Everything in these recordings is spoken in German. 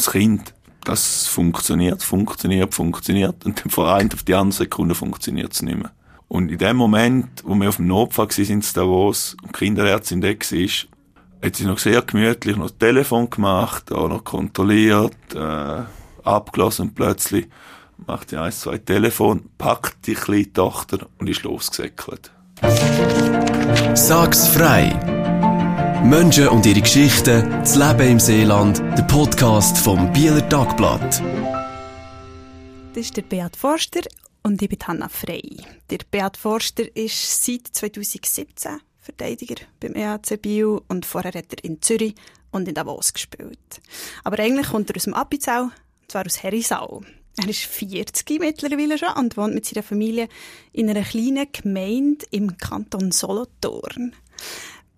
das Kind, das funktioniert, funktioniert, funktioniert und dann von einer auf die andere Sekunde funktioniert es nicht mehr. Und in dem Moment, wo wir auf dem Notfall waren in Davos und die Kinderärztin da war, hat sie noch sehr gemütlich noch das Telefon gemacht, auch noch kontrolliert, äh, abgelassen und plötzlich macht sie eins, zwei Telefon, packt die kleine Tochter und ist losgesäckelt. Sag's frei! Menschen und ihre Geschichten, das Leben im Seeland, der Podcast vom Bieler Tagblatt. Das ist der Beat Forster und ich bin Hanna Frey. Der Beat Forster ist seit 2017 Verteidiger beim EAC Biel und vorher hat er in Zürich und in Davos gespielt. Aber eigentlich kommt er aus dem Appenzell, und zwar aus Herisau. Er ist 40 mittlerweile schon und wohnt mit seiner Familie in einer kleinen Gemeinde im Kanton Solothurn.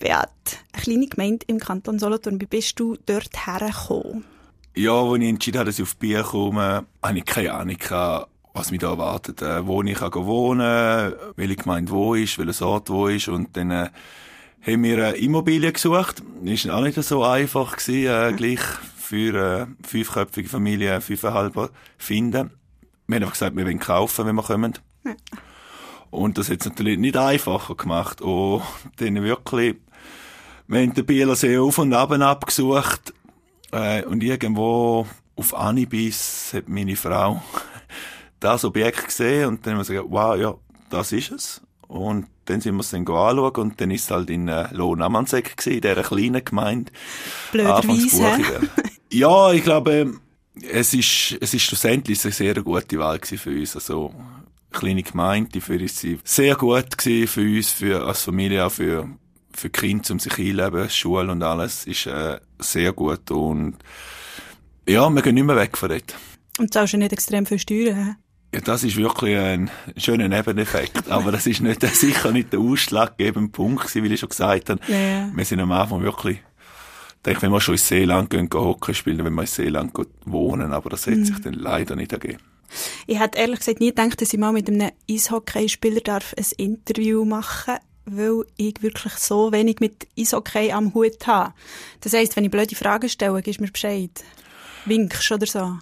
Beat, eine kleine Gemeinde im Kanton Solothurn, wie bist du dort hergekommen? Ja, als ich entschieden habe, dass ich auf Bier komme, hatte ich keine Ahnung, was mich da erwartet. Äh, wo ich kann wohnen welche Gemeinde wo ist, welcher Ort wo ist. Und dann äh, haben wir eine Immobilie gesucht. Ist auch nicht so einfach gewesen, äh, gleich für eine äh, fünfköpfige Familie fünfeinhalb finden. Wir haben einfach gesagt, wir wollen kaufen, wenn wir kommen. Ja. Und das hat es natürlich nicht einfacher gemacht. Und dann wirklich, wir haben den Bieler See auf und ab abgesucht. Äh, und irgendwo auf Anibis hat meine Frau das Objekt gesehen und dann haben wir gesagt, wow, ja, das ist es. Und dann sind wir es dann anschauen und dann ist es halt in äh, Lohnamannsegg gewesen, in dieser kleinen Gemeinde. Blöderweise. ja, ich glaube, es ist, es ist schlussendlich eine sehr gute Wahl für uns. Also, kleine Gemeinde, für uns sie sehr gut gewesen für uns, für, als Familie, auch für, für Kinder, um sich einleben, Schule und alles, ist, äh, sehr gut und, ja, wir gehen nicht mehr weg von dort. Und zahlst du nicht extrem viel Steuern, ja, das ist wirklich ein schöner Nebeneffekt. Aber das ist nicht, sicher nicht der ausschlaggebende Punkt gewesen, wie ich schon gesagt habe. Ja. Wir sind am Anfang wirklich, ich denke, wenn wir schon ins Seeland gehen, gehen Hockey spielen, wenn wir ins Seeland wohnen. Aber das hat mhm. sich dann leider nicht ergeben. Ich hätte ehrlich gesagt nie gedacht, dass ich mal mit einem Eishockeyspieler darf ein Interview machen weil ich wirklich so wenig mit Eishockey am Hut habe. Das heisst, wenn ich blöde Fragen stelle, gibst du mir Bescheid. Winkst oder so.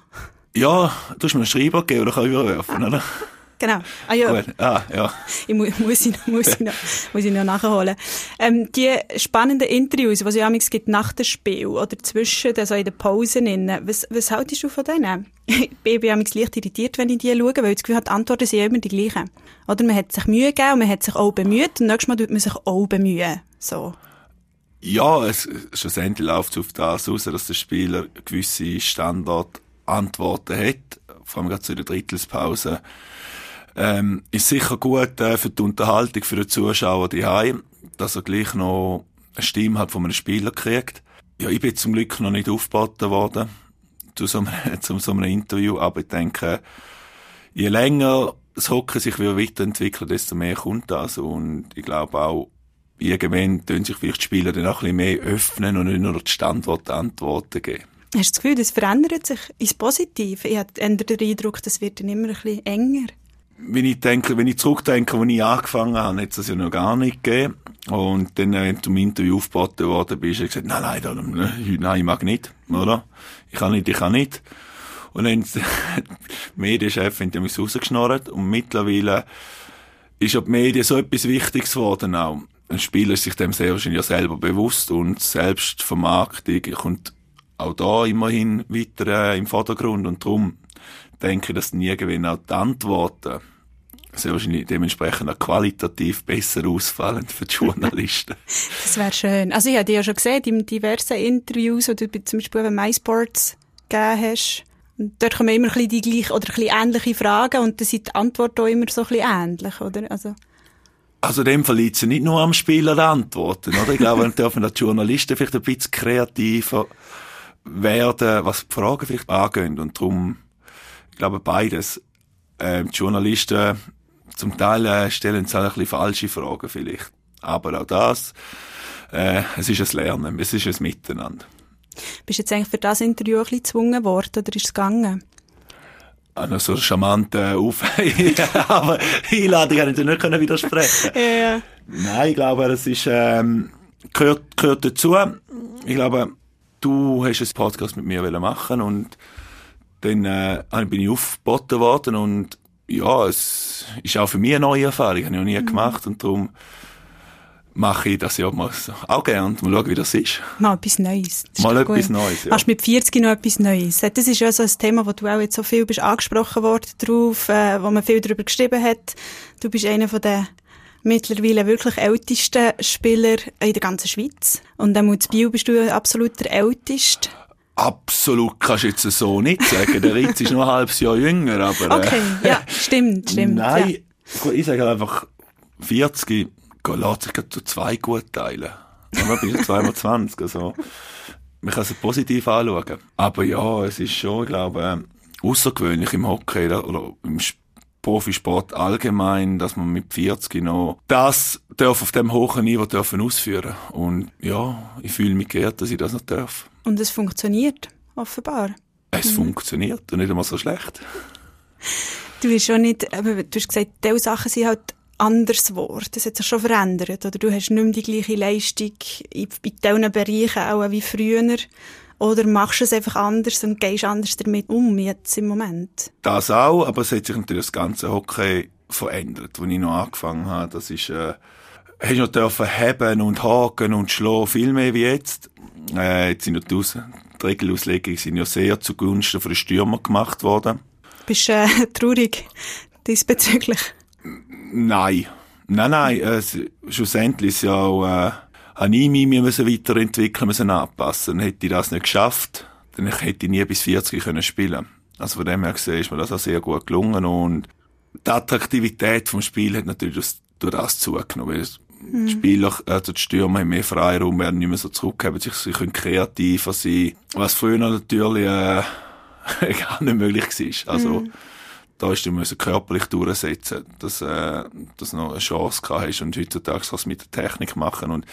Ja, du hast mir einen Schreiber gegeben oder kann ich überwerfen, oder? Genau. Ah, ja. Gut. Ah, ja. Ich mu muss, ich, muss, ich noch, muss ich noch nachholen. Ähm, die spannenden Interviews, die es ja gibt nach dem Spiel oder zwischen, also in den Pausen, was, was haltest du von denen? ich bin leicht irritiert, wenn ich die schaue, weil ich das Gefühl habe, die Antworten sind immer die gleichen. Oder man hat sich Mühe gegeben und man hat sich auch bemüht und nächstes Mal tut man sich auch bemühen. So. Ja, es, schlussendlich läuft es auf das aus, dass der Spieler gewisse Standard Antworten hat, vor allem gerade zu der Drittelspause, ähm, ist sicher gut äh, für die Unterhaltung für den Zuschauer daheim, dass er gleich noch eine Stimme hat von einem Spieler kriegt. Ja, ich bin zum Glück noch nicht aufgeboten worden zu so einem, zu so einem Interview, aber ich denke, je länger das Hockey sich weiterentwickelt, desto mehr kommt das und ich glaube auch, irgendwann tun sich vielleicht die Spieler dann auch ein bisschen mehr öffnen und nicht nur die Standorte Antworten geben. Hast du das Gefühl, das verändert sich ins Positive? Ich habe den Eindruck, das wird dann immer ein bisschen enger. Wenn ich denke, wenn ich zurückdenke, als ich angefangen habe, hat es das ja noch gar nicht gegeben. Und dann, wenn du im Interview aufgeboten worden bist, hast du gesagt, nein, nein, nein, ich mag nicht, oder? Ich kann nicht, ich kann nicht. Und dann, die Medienchefin, die mich rausgeschnurrt. Und mittlerweile ist ja die Medien so etwas Wichtiges geworden auch. Ein Spieler ist sich dem sehr wahrscheinlich ja selber bewusst und Selbstvermarktung kommt auch da immerhin weiter äh, im Vordergrund und darum denke ich, dass nie gewinnen auch die Antworten sehr wahrscheinlich dementsprechend auch qualitativ besser ausfallen für die Journalisten. das wäre schön. Also ich habe dir ja schon gesehen, in diversen Interviews, die du zum Beispiel bei MySports gegeben hast, und dort kommen immer ein bisschen die gleichen oder ein bisschen ähnliche Fragen und dann sind die Antworten auch immer so ein bisschen ähnlich, oder? Also also dem verliert sie nicht nur am Spieler Antworten, oder? Ich glaube, dann dürfen die Journalisten vielleicht ein bisschen kreativer werden, was die Fragen vielleicht angehen. Und darum, ich glaube, beides. Äh, die Journalisten zum Teil äh, stellen sich ein bisschen falsche Fragen vielleicht. Aber auch das, äh, es ist ein Lernen, es ist ein Miteinander. Bist du jetzt eigentlich für das Interview ein bisschen gezwungen worden oder ist es gegangen? An so charmante Auf aber Einladung kann ich dir nicht widersprechen. ja. Nein, ich glaube, es ist, ähm, gehört, gehört dazu. Ich glaube, du hast einen Podcast mit mir machen und dann äh, bin ich aufgeboten worden und ja, es ist auch für mich eine neue Erfahrung, habe ich noch nie mhm. gemacht und darum mache ich das ja mal auch gerne. Mal schauen, wie das ist. Mal etwas Neues. Mal etwas gut. Neues, ja. Machst mit 40 noch etwas Neues. Das ist ja so ein Thema, wo du auch jetzt so viel bist angesprochen worden drauf, äh, wo man viel darüber geschrieben hat. Du bist einer von den mittlerweile wirklich ältesten Spieler in der ganzen Schweiz. Und dann in Bio bist du absolut der älteste. Absolut kannst du jetzt so nicht sagen. Der Ritz ist noch ein halbes Jahr jünger, aber... Äh, okay, ja, stimmt, stimmt. Nein, ja. ich sage einfach, 40 lässt sich zu zwei gut teilen. Dann bin ich zweimal 20, also man kann es positiv anschauen. Aber ja, es ist schon, ich glaube, äh, außergewöhnlich im Hockey oder im Profisport allgemein, dass man mit 40 noch das darf auf dem hohen Niveau dürfen ausführen. Und ja, ich fühle mich geehrt, dass ich das noch darf. Und es funktioniert, offenbar. Es mhm. funktioniert und nicht einmal so schlecht. Du bist schon nicht, du hast gesagt, diese Sachen sind halt anders geworden. Das hat sich schon verändert. Oder du hast nicht mehr die gleiche Leistung in, in diesen Bereichen auch wie früher. Oder machst du es einfach anders und gehst anders damit um jetzt im Moment? Das auch, aber es hat sich natürlich das ganze Hockey verändert, als ich noch angefangen habe. Das ist, äh, hast noch dürfen heben und haken und schlagen, viel mehr wie jetzt. Äh, jetzt sind ja die Regelauslegungen sind ja sehr zugunsten von den Stürmer gemacht worden. Bist du äh, traurig diesbezüglich? Nein. Nein, nein, äh, schlussendlich ist ja auch, äh, habe ich mich müssen weiterentwickeln müssen anpassen. Dann hätte ich das nicht geschafft, dann hätte ich nie bis 40 können spielen. Also von dem her gesehen ist mir das auch sehr gut gelungen und die Attraktivität vom Spiel hat natürlich das, durch das zugenommen, weil mhm. die Spieler, also die Stürmer haben mehr Freiraum, werden nicht mehr so zurückgeben, sie, sie können kreativer sein, was früher natürlich äh, gar nicht möglich war. Also mhm da ist du müssen körperlich durchsetzen, dass, äh, dass du noch eine Chance hast und heutzutage kannst du es mit der Technik machen und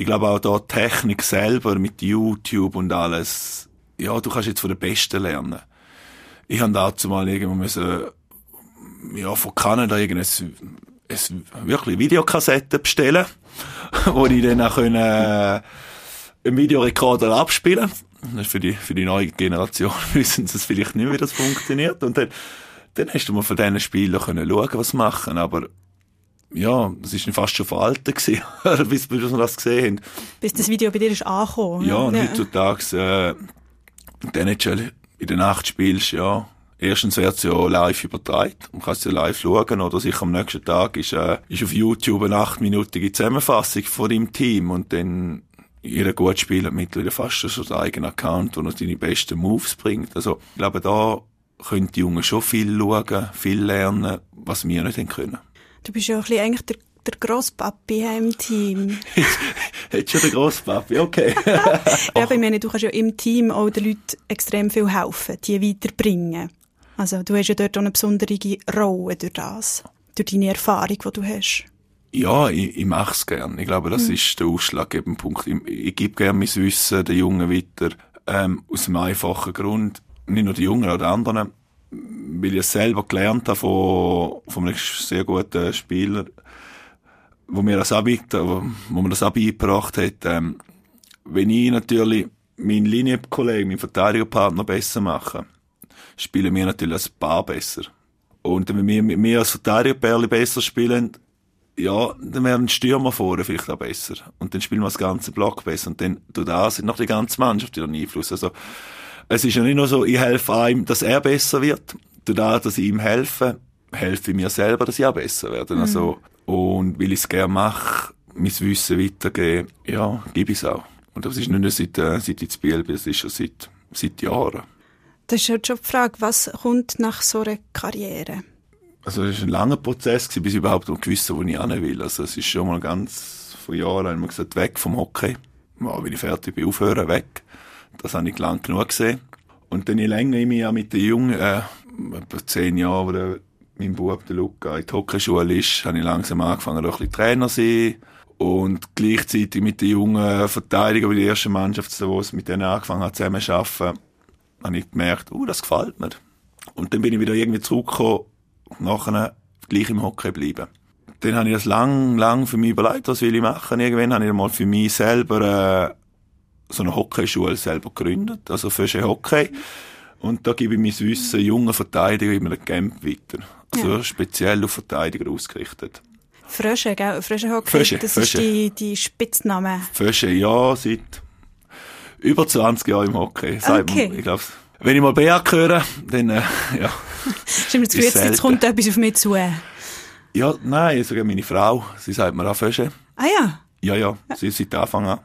ich glaube auch da Technik selber mit YouTube und alles, ja, du kannst jetzt von den Besten lernen. Ich habe dazu mal irgendwo müssen, ja, von Kanada irgendeine, eine wirklich Videokassette bestellen, wo ich dann auch können, äh, im Videorekorder abspielen. Das ist für die, für die neue Generation wissen sie es vielleicht nicht, wie das funktioniert. Und dann dann hast du mal von diesen Spielern können schauen, was machen, aber ja, das ist fast schon veraltet gewesen, bis, bis wir das gesehen haben. Bis das Video bei dir ist angekommen. Ja, und ja. heutzutage, äh, den NHL in der Nacht spielst, ja, erstens wird es ja live übertragen. Man kann es ja live schauen oder sicher am nächsten Tag ist, äh, ist auf YouTube eine achtminütige Zusammenfassung von deinem Team und dann jeder gut spielt mittlerweile fast schon so einen eigenen Account, wo er deine besten Moves bringt. Also, ich glaube, da können die Jungen schon viel schauen, viel lernen, was wir nicht können. Du bist ja ein bisschen eigentlich der, der Grosspapi im Team. Jetzt schon der Grosspapi, okay. ja, aber ich meine, du kannst ja im Team auch den Leuten extrem viel helfen, die weiterbringen. Also du hast ja dort auch eine besondere Rolle durch das, durch deine Erfahrung, die du hast. Ja, ich, ich mache es gerne. Ich glaube, das mhm. ist der ausschlaggebende Punkt. Ich, ich gebe gerne mein Wissen den Jungen weiter, ähm, aus einem einfachen Grund nicht nur die Jungen, auch die anderen, weil ich es selber gelernt habe von, von einem sehr guten Spieler, wo mir das Abi, wo, mir das Abi beigebracht hat, ähm, wenn ich natürlich meinen Linienkollegen, meinen Verteidigerpartner besser mache, spielen wir natürlich als Paar besser. Und wenn wir, wir als Verteidigerpärli besser spielen, ja, dann werden die Stürmer vorne vielleicht auch besser. Und dann spielen wir das ganze Block besser. Und dann tut das noch die ganze Mannschaft wieder Einfluss. Also, es ist ja nicht nur so, ich helfe einem, dass er besser wird. Dadurch, dass ich ihm helfe, helfe ich mir selber, dass ich auch besser werde. Mhm. Also, und weil ich es gerne mache, mein Wissen weitergeben, ja, gebe ich es auch. Und das ist nicht nur seit, äh, seit ich zu Biel bin, das ist schon seit, seit Jahren. Das ist halt schon die Frage, was kommt nach so einer Karriere? Also es war ein langer Prozess, bis ich überhaupt gewusst wo ich hin will. Also es ist schon mal ganz vor Jahren, haben wir gesagt, weg vom Hockey. Ja, wenn ich fertig bin, aufhören, weg. Das habe ich lang genug gesehen. Und dann je länger ich auch mit den Jungen, äh, etwa zehn Jahre, wo der, mein Bub, der Luca, in die Hockeyschule ist, habe ich langsam angefangen, auch ein bisschen Trainer zu sein. Und gleichzeitig mit den jungen Verteidigern, die erste Mannschaft, wo mit denen angefangen hat, zusammen zu arbeiten, habe ich gemerkt, uh, das gefällt mir. Und dann bin ich wieder irgendwie zurückgekommen nachher gleich im Hockey bleiben. Dann habe ich das lang, lang für mich überlegt, was will ich machen. Irgendwann habe ich mal für mich selber äh, so eine Hockeyschule selber gegründet, also Fösche Hockey. Und da gebe ich mein Wissen jungen Verteidiger in einem Camp weiter. Also Ja. speziell auf Verteidiger ausgerichtet. Frösche, gell? Frösche Hockey, Frösche, das Frösche. ist die, die Spitzname. Fösche, ja, seit über 20 Jahren im Hockey. Sagt Okay. Man, ich glaube, wenn ich mal Beat höre, dann, äh, ja. Stimmt, das Gefühl, jetzt, jetzt kommt etwas auf mich zu. Ah Ja, nein, sogar meine Frau, sie sagt mir auch Fösche. ja, Ja, ja, sie seit Anfang an.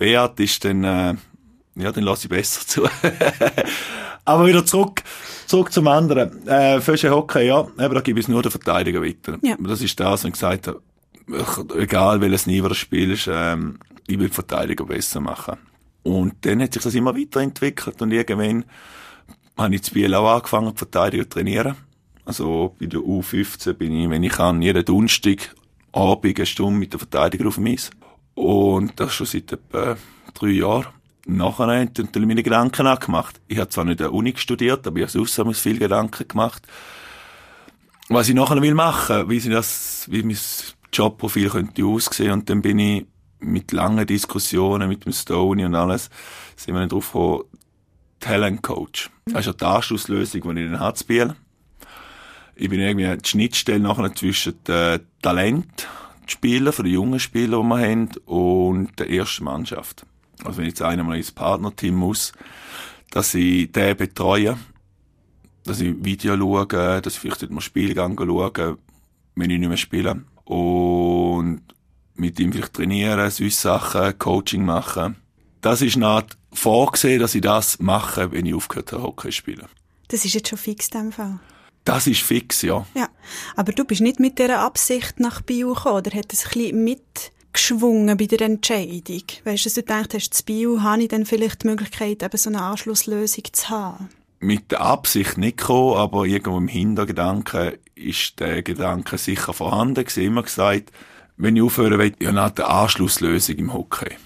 Beat ist dann, äh, ja, dann lasse ich besser zu. Aber wieder zurück, zurück zum anderen. Äh, Fösche Hockey, ja, eben, da gebe ich es nur den Verteidiger weiter. Ja. Das ist das, was ich gesagt habe. Egal welches Niveau du spielst, ähm, ich will die Verteidiger besser machen. Und dann hat sich das immer weiterentwickelt und irgendwann habe ich zu Biel auch angefangen, die Verteidiger zu trainieren. Also bei der U15 bin ich, wenn ich kann, jeden Donnerstag Abend eine Stunde mit der Verteidiger auf dem Eis. Und das schon seit etwa drei Jahren. Nachher habe ich natürlich meine Gedanken angemacht. Ich habe zwar nicht an der Uni studiert, aber ich habe sonst habe viel Gedanken gemacht. Was ich nachher will machen, wie wie mein Jobprofil könnte aussehen. Und dann bin ich mit langen Diskussionen mit dem Stoney und alles, sind wir dann drauf gekommen, Talent Coach. Das ist ja die Anschlusslösung, die ich dann Biel. Ich bin irgendwie die Schnittstelle nachher zwischen den Talent, die Spieler, von den jungen Spielern, die wir haben, und der ersten Mannschaft. Also wenn jetzt einer mal ins Partnerteam muss, dass ich den betreue, dass ich Video schaue, dass ich vielleicht mal Spielgang schaue, wenn ich nicht mehr spiele. Und mit ihm vielleicht trainieren, sonst Sachen, Coaching machen. Das ist Art vorgesehen, dass ich das mache, wenn ich aufgehört habe, Hockey zu spielen. das ist jetzt schon fix in dem Fall. Das ist fix, ja. Ja, aber du bist nicht mit dieser Absicht nach Bio gekommen, oder hat es ein bisschen mitgeschwungen bei der Entscheidung? Weißt du, dass du gedacht hast, zu Bio habe ich dann vielleicht die Möglichkeit, eben so eine Anschlusslösung zu haben? mit der Absicht nicht gekommen, aber irgendwo im Hintergedanken ist der Gedanke sicher vorhanden gewesen. Immer gesagt, wenn ich aufhören will, ja, nach der Anschlusslösung im Hockey.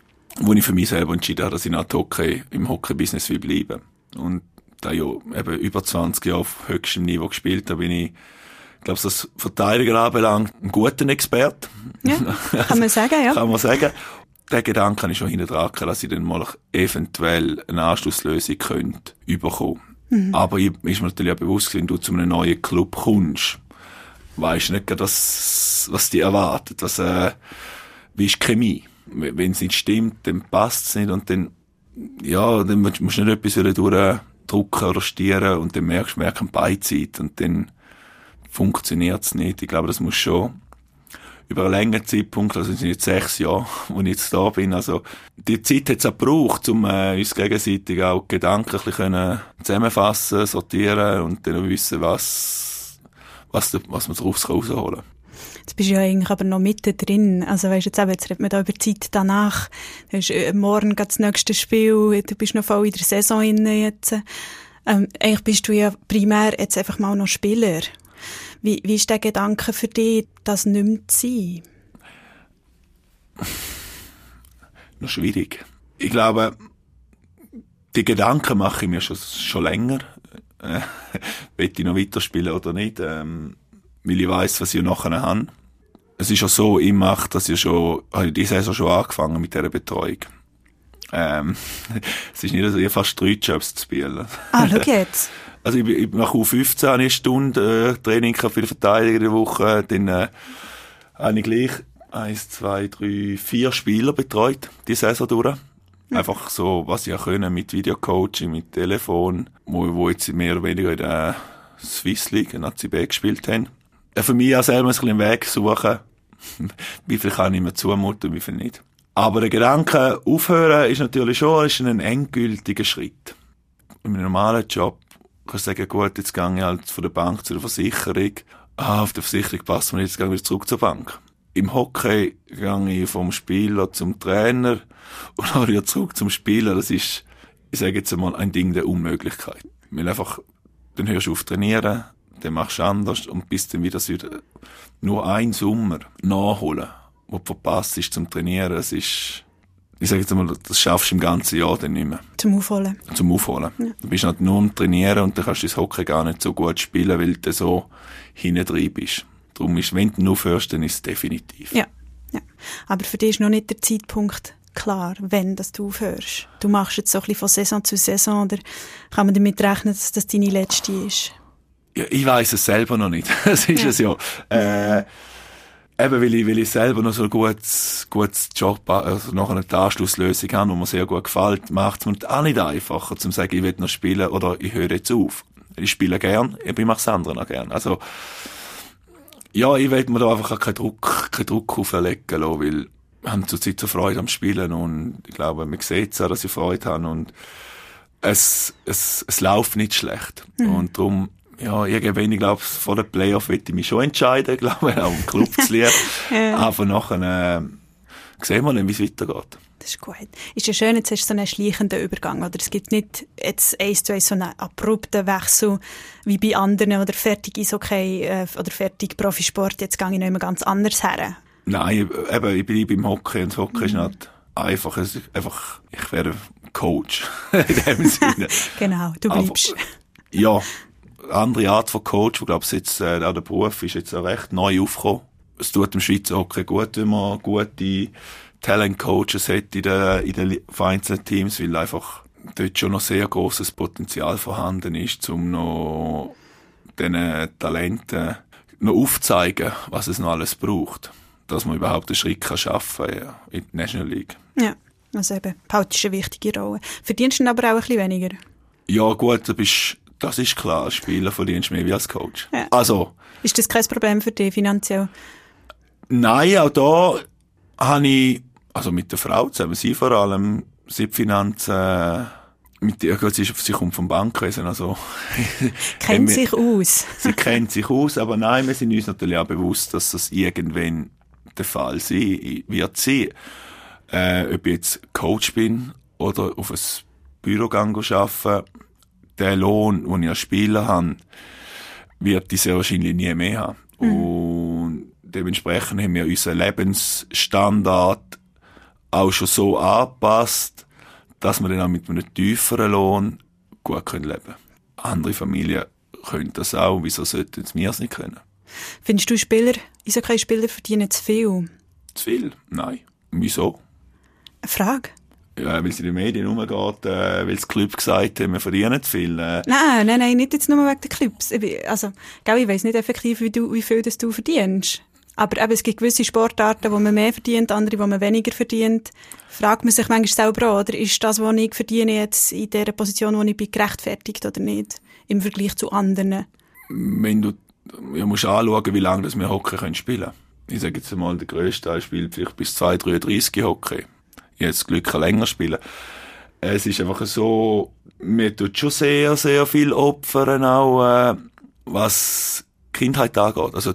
Wo ich für mich selber entschieden habe, dass ich nach Hockey, im Hockey-Business will bleiben. Und da ich ja eben über 20 Jahre auf höchstem Niveau gespielt habe, bin ich, ich glaube, was das Verteidiger anbelangt, ein guter Experte. Ja, kann man sagen, ja. Kann man sagen. Der Gedanke habe ich schon hinten dran, dass ich dann mal eventuell eine Anschlusslösung könnte überkommen. Aber ich, ist mir natürlich auch bewusst, wenn du zu einem neuen Club kommst, weisst nicht, gerade, was, was die erwartet. Was, äh, wie ist die Chemie? Wenn es nicht stimmt, dann passt es nicht und dann, ja, dann musst du nicht etwas wieder durchdrücken oder stieren und dann merkst du, merken Beizeit und dann funktioniert es nicht. Ich glaube, das muss schon über einen längeren Zeitpunkt, also es sind jetzt sechs Jahre, wo ich jetzt da bin, also die Zeit hat es auch gebraucht, um äh, uns gegenseitig auch Gedanken ein bisschen zusammenfassen, sortieren und dann auch wissen, was, was, was man daraus rausholen kann. Jetzt bist du ja eigentlich aber noch mitten drin. Also weißt jetzt, jetzt redet man da über die Zeit danach. Hast, äh, morgen geht das nächste Spiel, du bist noch voll in der Saison inne jetzt. Ähm, eigentlich bist du ja primär jetzt einfach mal noch Spieler. Wie, wie ist der Gedanke für dich, das nicht mehr zu sein? noch schwierig. Ich glaube, die Gedanken mache ich mir schon, schon länger. Will ich noch weiterspielen oder nicht? Ähm, weil ich weiss, was ich nachher habe. Es ist ja so, ich mache das ja schon, habe ich diese Saison schon angefangen mit dieser Betreuung. Ähm, es ist nicht so, ich habe fast drei Jobs zu spielen. Ah, schau jetzt. Also ich, ich nach U15 habe ich eine Stunde äh, Training für die Verteidiger in der Woche. Dann äh, habe ich gleich eins, zwei, drei, vier Spieler betreut, die Saison durch. Einfach so, was ich auch können mit Videocoaching, mit Telefon, wo, wo jetzt mehr oder weniger in der Swiss League, in ACB gespielt haben. Für mich auch selber ein bisschen einen Weg suchen, wie viel kann ich mir zumuten, wie viel nicht. Aber der Gedanke, aufhören, ist natürlich schon ist ein endgültiger Schritt. In einem normalen Job kannst du sagen, gut, jetzt gehe ich halt von der Bank zu der Versicherung. Ah, auf der Versicherung passt mir jetzt gehe ich wieder zurück zur Bank. Im Hockey gehe ich vom Spieler zum Trainer und dann wieder zurück zum Spieler. Das ist, ich sage jetzt einmal, ein Ding der Unmöglichkeit. Weil einfach, dann hörst du auf trainieren, dann machst du anders und bist dann wieder, nur ein Sommer nachholen, wo du verpasst ist zum Trainieren. Das ist, ich sage jetzt einmal, das schaffst du im ganzen Jahr dann nicht mehr Zum Aufholen. zum Aufholen. Du bist halt nur am Trainieren und dann kannst du das Hockey gar nicht so gut spielen, weil du so hinten drin bist. Darum ist, wenn du aufhörst, dann ist es definitiv. Ja, ja. Aber für dich ist noch nicht der Zeitpunkt klar, wenn dass du aufhörst? Du machst jetzt so ein bisschen von Saison zu Saison oder kann man damit rechnen, dass das deine letzte ist? Ja, ich weiß es selber noch nicht. das ist ja. es ja. Äh, eben, weil ich, weil ich selber noch so ein gutes, gutes Job, also noch eine Anschlusslösung habe, die mir sehr gut gefällt, macht es mir auch nicht einfacher, zu sagen, ich will noch spielen oder ich höre jetzt auf. Ich spiele gern, ich mache das andere noch gern. Also, ja, ich will mir da einfach keinen Druck, keinen Druck auflegen lassen, weil wir haben zurzeit so Freude am Spielen und ich glaube, man sieht es auch, dass ich Freude habe und es, es, es läuft nicht schlecht. Mhm. Und darum, ja, irgendwann, ich glaube, vor den Playoff will ich mich schon entscheiden, glaube ich, auch im Club zu lieben. ja. Aber nachher, äh, sehen wir dann, wie es weitergeht. Das ist gut. Ist ja schön, jetzt hast du so einen schleichenden Übergang, oder? Es gibt nicht jetzt eins zu eins so einen abrupten Wechsel wie bei anderen oder fertig ist okay äh, oder fertig Profisport, jetzt gehe ich noch immer ganz anders her. Nein, eben, ich bleibe im Hockey und das Hockey mhm. ist nicht einfach, es ist einfach, ich wäre Coach in dem Sinne. genau, du bleibst. Aber, ja, andere Art von Coach, ich glaube, jetzt, äh, auch der Beruf ist jetzt auch recht neu aufgekommen. Es tut dem Schweizer Hockey gut, wenn man gute Talent-Coaches hat in den, in den vereinzelten Teams, weil einfach dort schon noch sehr großes Potenzial vorhanden ist, um noch diesen Talenten noch aufzuzeigen, was es noch alles braucht, dass man überhaupt einen Schritt kann schaffen kann in die National League. Ja, also eben, Paut ist eine wichtige Rolle. Verdienst du aber auch ein bisschen weniger? Ja gut, du bist, das ist klar, Spieler verdienst mehr wie als Coach. Ja. Also. Ist das kein Problem für dich finanziell? Nein, auch da habe ich also mit der Frau zusammen, sie vor allem, sie die Finanzen, mit ihr, sie, sie kommt vom Bankwesen, also. kennt sich aus. sie kennt sich aus, aber nein, wir sind uns natürlich auch bewusst, dass das irgendwann der Fall sein wird sein. Äh, ob ich jetzt Coach bin oder auf ein Büro arbeiten, der Lohn, den ich als Spieler habe, wird ich sehr wahrscheinlich nie mehr haben. Mhm. Und dementsprechend haben wir unseren Lebensstandard auch schon so angepasst, dass wir dann auch mit einem tieferen Lohn gut können leben Andere Familien können das auch, wieso sollten wir es nicht können? Findest du Spieler, Eishockey-Spieler verdienen zu viel? Zu viel? Nein. Wieso? Eine Frage. Ja, weil es in den Medien umgeht, äh, weil das Club gesagt haben, wir verdienen viel. Äh. Nein, nein, nein, nicht jetzt nur wegen der Clubs. Also, gell, ich weiss nicht effektiv, wie, du, wie viel das du verdienst. Aber eben, es gibt gewisse Sportarten, wo man mehr verdient, andere, wo man weniger verdient. Fragt man sich manchmal selber oder ist das, was ich verdiene, jetzt in der Position, wo ich bin, gerechtfertigt oder nicht? Im Vergleich zu anderen. Wenn du, ja, musst anschauen, wie lange das wir Hockey können spielen Ich sage jetzt mal, der grösste Teil spielt vielleicht bis 2,33 Hockey. Ich das Glück, kann länger spielen. Es ist einfach so, mir tut schon sehr, sehr viel opfern, auch, äh, was Kindheit angeht. Also,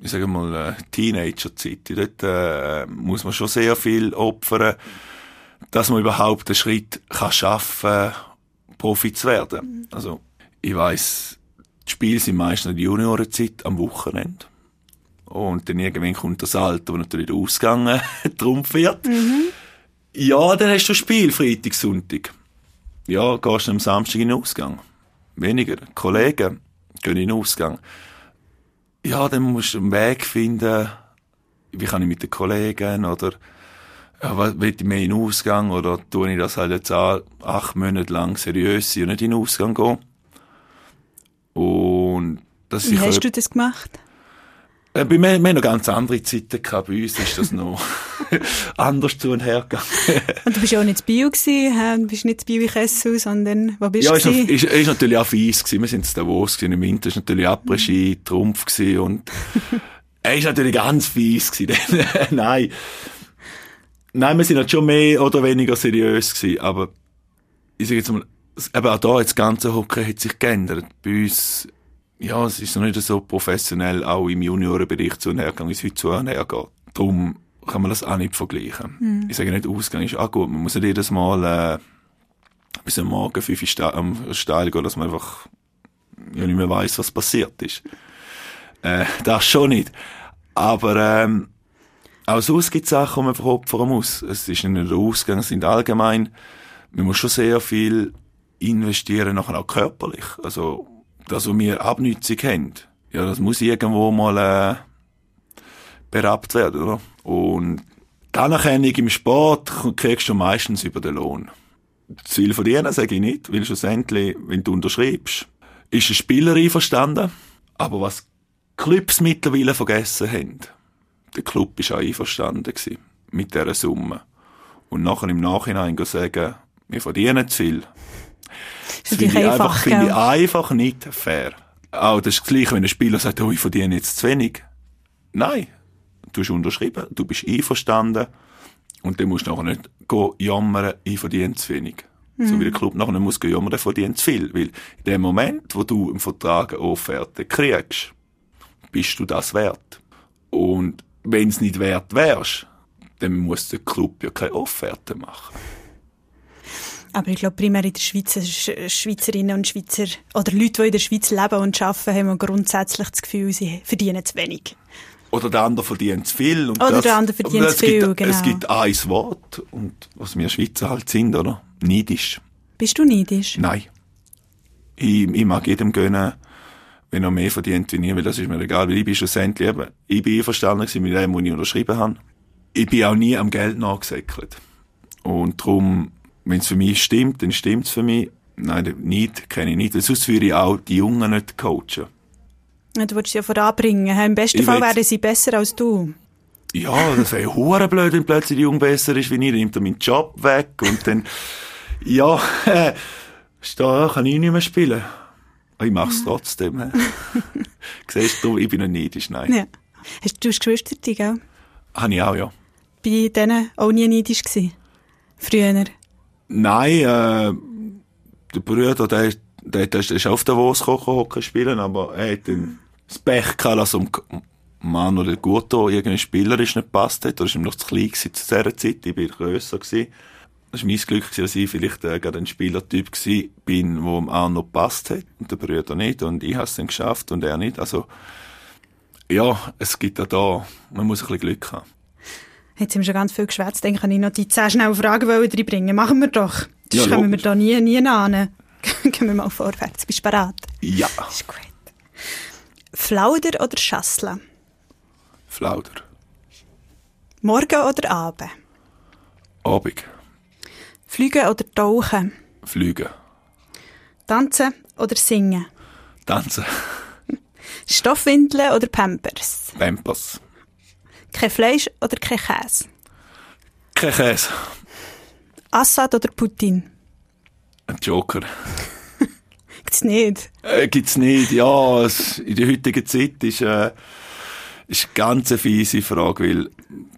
ich sage mal, äh, Teenager-Zeit. Dort äh, muss man schon sehr viel opfern, dass man überhaupt den Schritt kann schaffen Profi zu werden. Mhm. Also, ich weiss, die Spiele sind meistens in der Juniorenzeit am Wochenende. Und dann irgendwann kommt das Alter, wo natürlich der Ausgang trumpf wird. Mhm. Ja, dann hast du Spiel, Freitag, Sonntag. Ja, gehst du am Samstag in den Ausgang. Weniger. Kollegen gehen in den Ausgang ja, dann musst du einen Weg finden, wie kann ich mit den Kollegen oder ja, will ich mehr in den Ausgang oder tue ich das halt jetzt auch acht Monate lang seriös und nicht in den Ausgang gehen. Und das Wie hast du das gemacht? Äh, bei mir, wir haben noch ganz andere Zeiten gehabt. Bei uns ist das noch anders zu und her gegangen. und du bist ja auch nicht Bio gewesen, du bist nicht Bio in Kessel, sondern wo bist ja, du? Ja, ist, ist, ist natürlich auch fies gewesen. Wir sind in Davos gewesen. Im Winter ist natürlich Après-Ski, mhm. Trumpf gewesen und er ist natürlich ganz fies gewesen. Nein. Nein, wir sind halt schon mehr oder weniger seriös gewesen, aber ich sage jetzt mal, eben auch da, das ganze Hockey hat sich geändert. Bei uns ja, es ist noch nicht so professionell, auch im Juniorenbereich zu hergegangen, wie es heute zu hergeht. Darum kann man das auch nicht vergleichen. Mhm. Ich sage nicht, Ausgang ist auch gut. Man muss nicht jedes Mal äh, bis am Morgen fünf Uhr am Steil gehen, dass man einfach ja nicht mehr weiß, was passiert ist. Äh, das schon nicht. Aber ähm, auch sonst gibt es Sachen, die man einfach opfern muss. Es ist nicht nur der Ausgang, es sind allgemein, man muss schon sehr viel investieren, nachher auch körperlich. Also das, was wir abnützig haben, ja, das muss irgendwo mal äh, berappt werden, oder? Und die Anerkennung im Sport kriegst du meistens über den Lohn. Zu viel verdienen sage ich nicht, weil schlussendlich, wenn du unterschreibst, ist ein Spieler einverstanden. Aber was Clubs mittlerweile vergessen haben, der Club war auch einverstanden mit dieser Summe. Und nachher im Nachhinein sagen, wir verdienen zu viel. Das finde ich, einfach, finde ich einfach nicht fair. Auch das ist das Gleiche, wenn ein Spieler sagt, oh, ich verdiene jetzt zu wenig. Nein. Du hast unterschrieben, du bist einverstanden. Und dann musst du nachher nicht jammern, ich verdiene zu wenig. Mhm. So wie der Club nachher nicht muss jammern, der verdient zu viel. Weil in dem Moment, wo du im Vertrag eine Offerte kriegst, bist du das wert. Und wenn es nicht wert wärst, dann muss der Club ja keine Offerte machen. Aber ich glaube, primär in der Schweiz, Schweizerinnen und Schweizer oder Leute, die in der Schweiz leben und arbeiten, haben grundsätzlich das Gefühl, sie verdienen zu wenig. Oder der andere verdient zu viel. Oder das, der andere verdient zu viel, gibt, genau. Es gibt ein Wort, und was wir Schweizer halt sind, oder? Neidisch. Bist du neidisch? Nein. Ich, ich mag jedem gönnen, wenn er mehr verdient wie ich, weil das ist mir egal, weil ich bin schlussendlich eben, ich bin einverstanden mit dem, was ich unterschrieben habe. Ich bin auch nie am Geld nachgesäckelt. Und darum, wenn es für mich stimmt, dann stimmt es für mich. Nein, nicht, kenne ich nicht. Weil sonst würde ich auch die Jungen nicht coachen. Du wolltest sie ja voranbringen. Im besten ich Fall wären sie besser als du. Ja, das wäre hure blöd, wenn plötzlich die Jung besser ist wie ich, dann nimmt er meinen Job weg und dann, ja, äh, da kann ich nicht mehr spielen. Ich mach's trotzdem. Siehst du, ich bin nicht neidisch, nein. Ja. Hast du Geschwister, gell? Habe ich auch, ja. Bei denen auch nie neidisch gewesen? Früher? Nein, äh, der Bruder, der, der, der ist auf der Davos hocken spielen, aber er hat dann das Pech gehabt, dass um Mann oder Guto irgendwie spielerisch nicht passt hat, oder ist ihm noch zu klein gewesen zu dieser Zeit, ich bin grösser gewesen. Das war mein Glück, dass ich vielleicht äh, gerade ein Spielertyp gewesen bin, wo ihm auch noch passt hat, und der Bruder nicht, und ich habe es dann geschafft und er nicht, also, ja, es gibt auch da, man muss ein bisschen Glück haben. Jetzt haben wir schon ganz viel geschwätzt, dann kann ich noch die zehn schnellen Fragen reinbringen. Machen wir doch. Das ja, kommen wir da nie, nie an. Gehen wir mal vorwärts. Bist du bereit? Ja. ist gut. Flauder oder Schassle? Flauder. Morgen oder Abend? Abend. Fliegen oder tauchen? Fliegen. Tanzen oder singen? Tanzen. Stoffwindeln oder Pampers? Pampers. Kein Fleisch oder kein Käse? Kein Käse. Assad oder Putin? Ein Joker. gibt's nicht? Äh, gibt's nicht, ja. Es, in der heutigen Zeit ist, äh, ist eine ganz fiese Frage, weil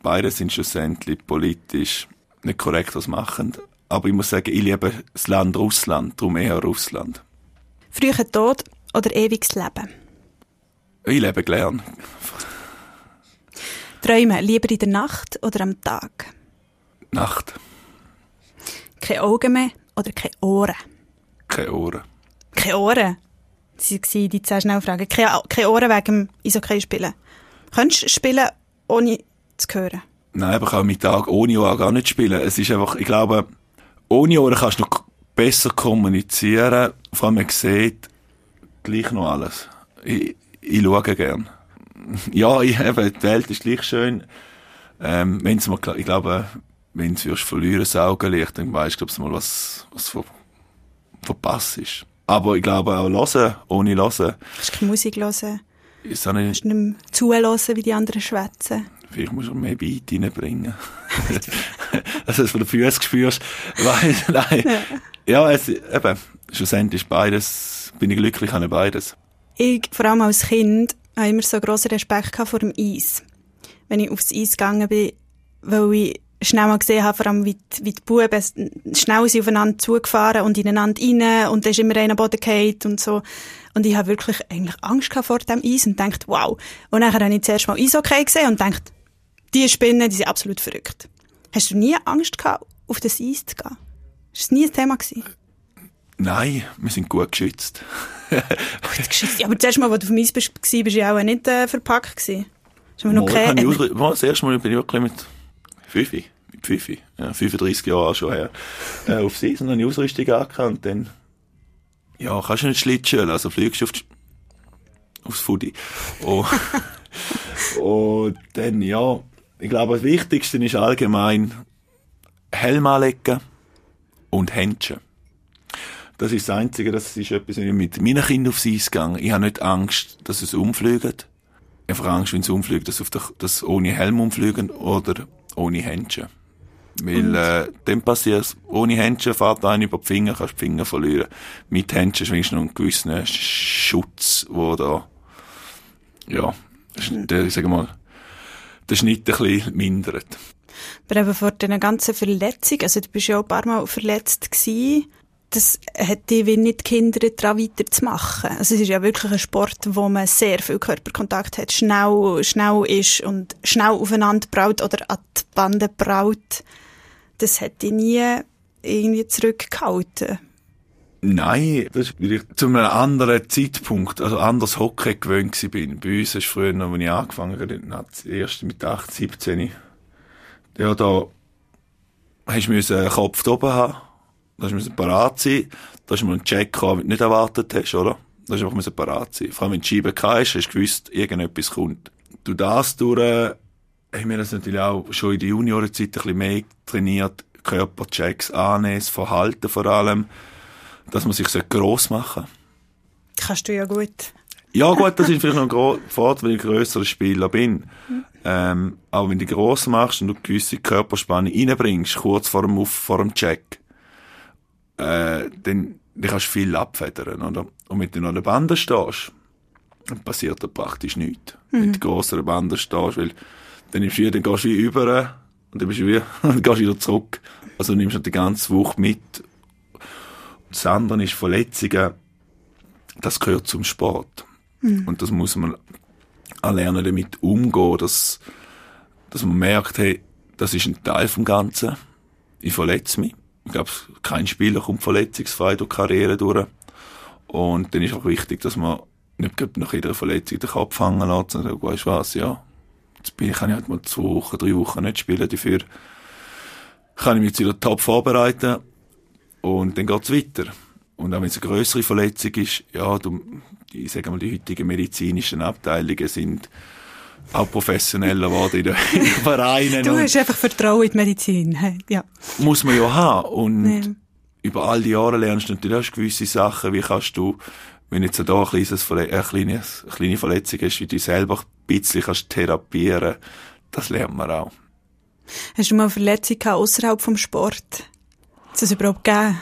beide sind schlussendlich politisch nicht korrekt was machen. Aber ich muss sagen, ich liebe das Land Russland, darum eher Russland. Früher Tod oder ewiges Leben? Ich lebe gern. Träumen lieber in der Nacht oder am Tag? Nacht. Keine Augen mehr oder keine Ohren? Keine Ohren. Keine Ohren? Das waren die zehn Schnellfragen. Keine, keine Ohren wegen dem Eishockey spielen. Könntest du spielen, ohne zu hören? Nein, aber ich kann mit Tag ohne Ohren gar nicht spielen. Es ist einfach, ich glaube, ohne Ohren kannst du noch besser kommunizieren. Vor allem, man sieht gleich noch alles. Ich, ich schaue gern ja, ich, eben, die Welt ist gleich schön. Ähm, wenn's mal, ich glaube, wenn du verlieren, das Augenlicht, dann weißt du, mal, was, was ver, verpasst ist. Aber ich glaube auch hören, ohne hören. Kannst du keine Musik hören? Ist auch nicht... Kannst nicht mehr zuhören, wie die anderen schwätzen? Vielleicht musst du mehr Beat reinbringen. dass du es von den Füßen spürst. Weil, nein. Ja, ja es, eben, schlussendlich beides, bin ich glücklich an beides. Ich, vor allem als Kind, habe immer so grossen Respekt vor dem Eis. Wenn ich aufs Eis gegangen bin, weil ich schnell mal gesehen habe, vor allem wie die, wie die Buben schnell sind aufeinander zugefahren und ineinander rein und dann ist immer einer Boden gefallen und so. Und ich habe wirklich eigentlich Angst vor dem Eis und dachte, wow. Und dann habe ich zuerst mal Eishockey gesehen und dachte, die Spinnen, die sind absolut verrückt. Hast du nie Angst gehabt, auf das Eis zu gehen? Ist das nie ein Thema gewesen? Nein, wir sind gut geschützt. gut geschützt. Ja, aber das erste Mal, als du auf dem Eis bist, bist du ja auch nicht äh, verpackt. Gewesen. Hast du noch keine... Ich das erste Mal bin ich wirklich mit Fifi, mit Fifi, ja, 35 Jahre schon her, äh, aufs Eis und dann die Ausrüstung angekannt. Dann, ja, kannst du nicht schlitschen, also fliegst du auf die, aufs Fudi. Oh. und dann, ja, Ich glaube, das Wichtigste ist allgemein Helm anlegen und Händchen. Das ist das Einzige, das ist etwas, wenn ich mit meinen Kindern aufs Eis gehe. Ich habe nicht Angst, dass es umfliegt. Einfach Angst, wenn es umfliegt, dass auf der, dass ohne Helm umfliegen oder ohne Händchen. Weil, äh, dann passiert es, ohne Händchen fährt einer über die Finger, kannst die Finger verlieren. Mit Händchen schwingst du noch einen gewissen Schutz, wo da, ja, der, ich sag mal, den Schnitt ein bisschen mindert. Aber eben vor diesen ganzen Verletzungen, also du bist ja auch ein paar Mal verletzt gewesen, das hat wie nicht gehindert, daran weiterzumachen. Also es ist ja wirklich ein Sport, wo man sehr viel Körperkontakt hat, schnell, schnell ist und schnell aufeinander braut oder an die Bande braut. Das hat dich nie irgendwie zurückgehalten. Nein, das weil ich zu einem anderen Zeitpunkt, also anders Hockey gewöhnt bin. Bei uns ist früher, als ich angefangen habe, erst mit 8, 17, ja, da hast du einen Kopf oben haben da musst parat sein. Da ist mal ein Check gekommen, den du nicht erwartet hast, oder? Da ist einfach parat sein. Vor allem, wenn du Scheibe hast, hast du gewusst, irgendetwas kommt. Du das durch, äh, haben wir das natürlich auch schon in der Juniorenzeit ein bisschen mehr trainiert. Körperchecks annehmen, das Verhalten vor allem, dass man sich gross machen Kannst du ja gut. Ja gut, das ist vielleicht noch ein Vorteil, weil ich grösserer Spieler bin. Mhm. Ähm, aber wenn du gross machst und du gewisse Körperspannung reinbringst, kurz vor dem, vor dem Check, äh, dann, kannst du viel abfedern, oder? Und wenn du noch an der Bande stehst, dann passiert da praktisch nichts. Mhm. Wenn du größere Bande stehst, weil dann, nimmst du wieder, dann gehst du wie über und dann bist du wieder, dann gehst du wieder zurück. Also nimmst du die ganze Woche mit. Und das andere ist Verletzungen, das gehört zum Sport. Mhm. Und das muss man auch lernen, damit umgehen, dass, dass man merkt, hey, das ist ein Teil vom Ganzen. Ich verletze mich ich glaube, kein Spieler kommt verletzungsfrei durch Karriere durch. Und dann ist auch wichtig, dass man nicht nach jeder Verletzung den Kopf hängen lässt, sondern weißt du was, ja, jetzt bin ich, kann ich halt mal zwei Wochen, drei Wochen nicht spielen, dafür kann ich mich jetzt wieder top vorbereiten und dann geht's weiter. Und auch wenn es eine größere Verletzung ist, ja, du, ich sage mal, die heutigen medizinischen Abteilungen sind auch professioneller geworden in den Vereinen. Du hast einfach Vertrauen in die Medizin. Ja. Muss man ja haben. Und ja. über all die Jahre lernst du natürlich auch gewisse Sachen. Wie kannst du, wenn jetzt da ein kleines eine, kleine, eine kleine Verletzung hast, wie du selber ein bisschen kannst therapieren das lernt man auch. Hast du mal eine Verletzung außerhalb vom Sport? Hat es überhaupt gegeben?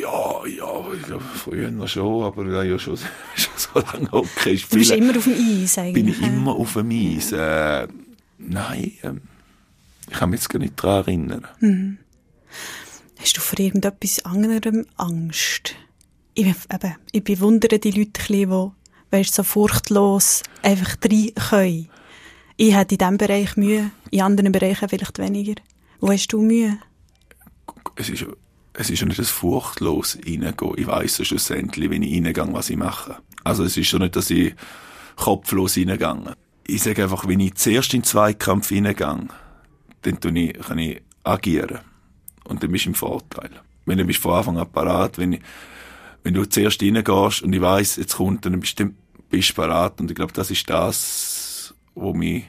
Ja, ja, ich früher schon, aber ja, ja schon, schon so lange okay spielen. Du bist immer auf dem Eis eigentlich? Bin ich immer auf dem Eis. Äh, nein, äh, ich kann mich jetzt gar nicht daran erinnern. Mhm. Hast du vor irgendetwas anderem Angst? Ich, eben, ich bewundere die Leute ein bisschen, die weißt, so furchtlos einfach rein können. Ich habe in diesem Bereich Mühe, in anderen Bereichen vielleicht weniger. Wo hast du Mühe? Es ist es ist ja nicht das furchtlos reingehen. Ich weiss ja schlussendlich, wenn ich reingehe, was ich mache. Also es ist schon nicht, dass ich kopflos reingehe. Ich sage einfach, wenn ich zuerst in den Zweikampf reingehe, dann kann ich, kann ich agieren. Und dann bist du im Vorteil. Wenn du bist von Anfang an parat, wenn, wenn du zuerst reingehst und ich weiss, jetzt kommt, dann bist du, bist parat. Und ich glaube, das ist das, was mich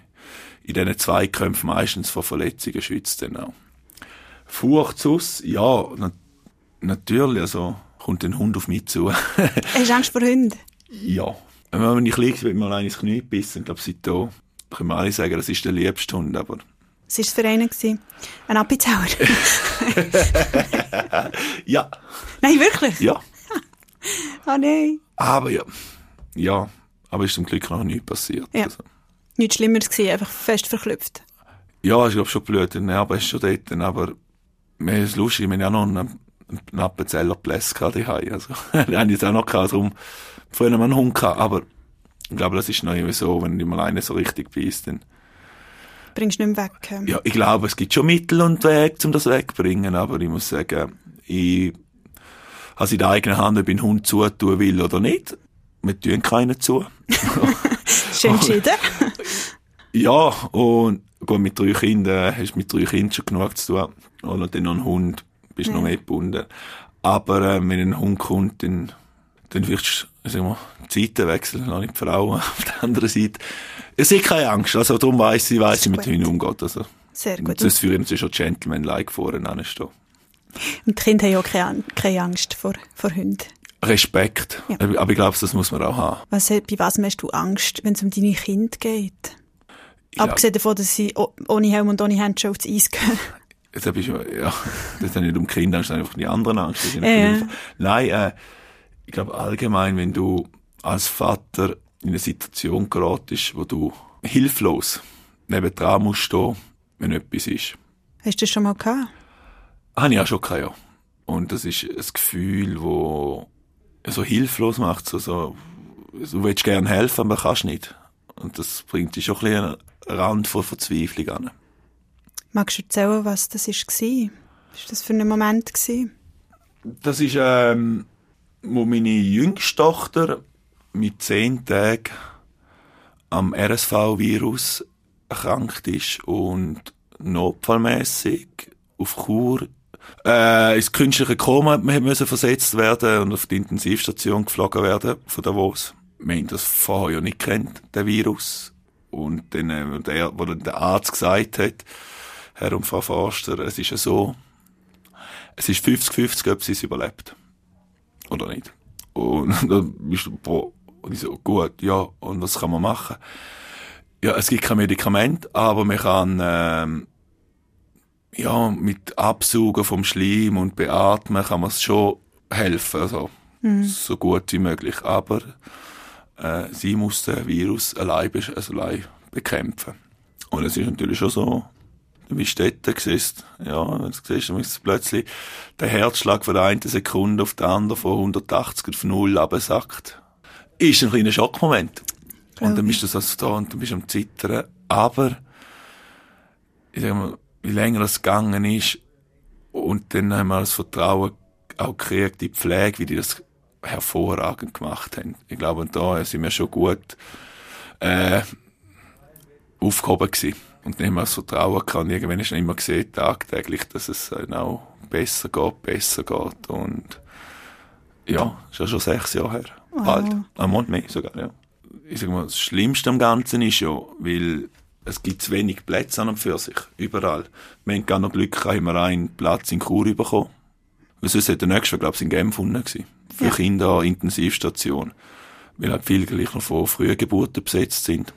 in diesen Zweikämpfen meistens vor Verletzungen schützt dann auch. Furcht aus, ja, na, natürlich, also kommt ein Hund auf mich zu. Hast du Angst vor Hunden? Ja. Wenn ich liege, wird mir allein ins Knie gebissen. Ich glaube, seitdem können wir alle sagen, das ist der liebste Hund, aber... Was war es für einen? Ein Appenzauer? ja. Nein, wirklich? Ja. oh nein. Aber ja. Ja. Aber ist zum Glück noch nichts passiert. Ja. Also. Nichts Schlimmeres gewesen, einfach fest verklüpft. Ja, ich glaube schon blöd. Der Nerv ist schon dort, aber mir ist lustig, wir haben ja noch einen, einen Appenzeller Pläss gehabt, die Also, den haben jetzt auch noch gehabt, darum, vorher noch einen Hund gehabt, aber ich glaube, das ist noch immer so, wenn du mal einen so richtig bist, dann bringst du nicht mehr weg. Ja, ich glaube, es gibt schon Mittel und Wege, um das wegzubringen, aber ich muss sagen, ich habe in der eigenen Hand, ob ich einen Hund zutun will oder nicht. Wir tun keinen zu. Schön entschieden. ja, und gut, mit drei Kindern hast du mit drei Kindern schon genug zu tun. Oder dann noch ein Hund, bist ja. noch mehr gebunden. Aber äh, wenn ein Hund kommt, dann dann vielleicht, sagen wir, die Seite wechseln, noch nicht die Frauen auf der anderen Seite. Es ist keine Angst, also darum weiss ich, weiss ich, mit ihnen umgeht, also. Sehr gut. Das führt natürlich schon Gentleman-like vorne anstehen. Und die Kinder haben ja auch keine, keine Angst vor, vor Hunden. Respekt. Ja. Aber ich glaube, das muss man auch haben. Was, bei was hast du Angst, wenn es um deine Kinder geht? Ich Abgesehen davon, dass sie ohne Helm und ohne Handschuhe aufs Eis gehen. Jetzt habe ich schon, ja, das ist ja nicht um Kinder, ist einfach die anderen Angst. Ja, nicht Nein, äh, ich glaube allgemein, wenn du als Vater in eine Situation geratest, wo du hilflos neben dran musst stehen, wenn etwas ist. Hast du das schon mal gehabt? Habe ich auch schon gehabt, ja. Und das ist ein Gefühl, wo so hilflos macht, so, so, du willst gerne helfen, aber kannst nicht. Und das bringt dich schon ein bisschen an einen Rand von Verzweiflung an. Magst du erzählen, was das war? Was war das für ein Moment? Das ist, ähm, wo meine jüngste Tochter mit zehn Tagen am RSV-Virus erkrankt ist und notfallmäßig auf Kur äh, ins künstliche Koma müssen versetzt werden und auf die Intensivstation geflogen werden von Davos. Wir haben das vorher ja nicht kennt, der Virus. Und dann, äh, der, wo dann der Arzt gesagt hat, Herr und Frau Forster, es ist ja so, es ist 50-50, ob sie es überlebt. Oder nicht. Und dann bist du, boah, und ich so, gut, ja, und was kann man machen? Ja, es gibt kein Medikament, aber man kann, ähm, ja, mit Absaugen vom Schleim und Beatmen kann man es schon helfen, also, so gut wie möglich. Aber, äh, sie muss den Virus allein, also allein bekämpfen. Und es ist natürlich schon so, du bist dort gesessen, ja, jetzt siehst du jetzt plötzlich der Herzschlag von der einen Sekunde auf die andere von 180 auf null absackt. Ist ein kleiner Schockmoment. Und dann bist du so da und du bist am Zittern. Aber, ich sag mal, je länger es gegangen ist, und dann haben wir das Vertrauen auch gekriegt, die Pflege, wie die das hervorragend gemacht haben. Ich glaube, da sind wir schon gut, äh, aufgehoben gewesen. Und dann haben wir das Vertrauen gehabt. Und irgendwann ist dann immer gesehen, tagtäglich, dass es auch besser geht, besser geht. Und ja, ist ja schon sechs Jahre her. Bald. Ein Monat mehr sogar, ja. Ich sag mal, das Schlimmste am Ganzen ist ja, weil es gibt zu wenig Plätze an und für sich. Überall. Wir haben gar noch Glück haben wir einen Platz in Chur bekommen. Weil sonst hätte der nächste, glaube ich, in Genf unten gewesen. Für Ja. Kinder Intensivstation. Weil halt viele gleich noch von frühen Geburten besetzt sind.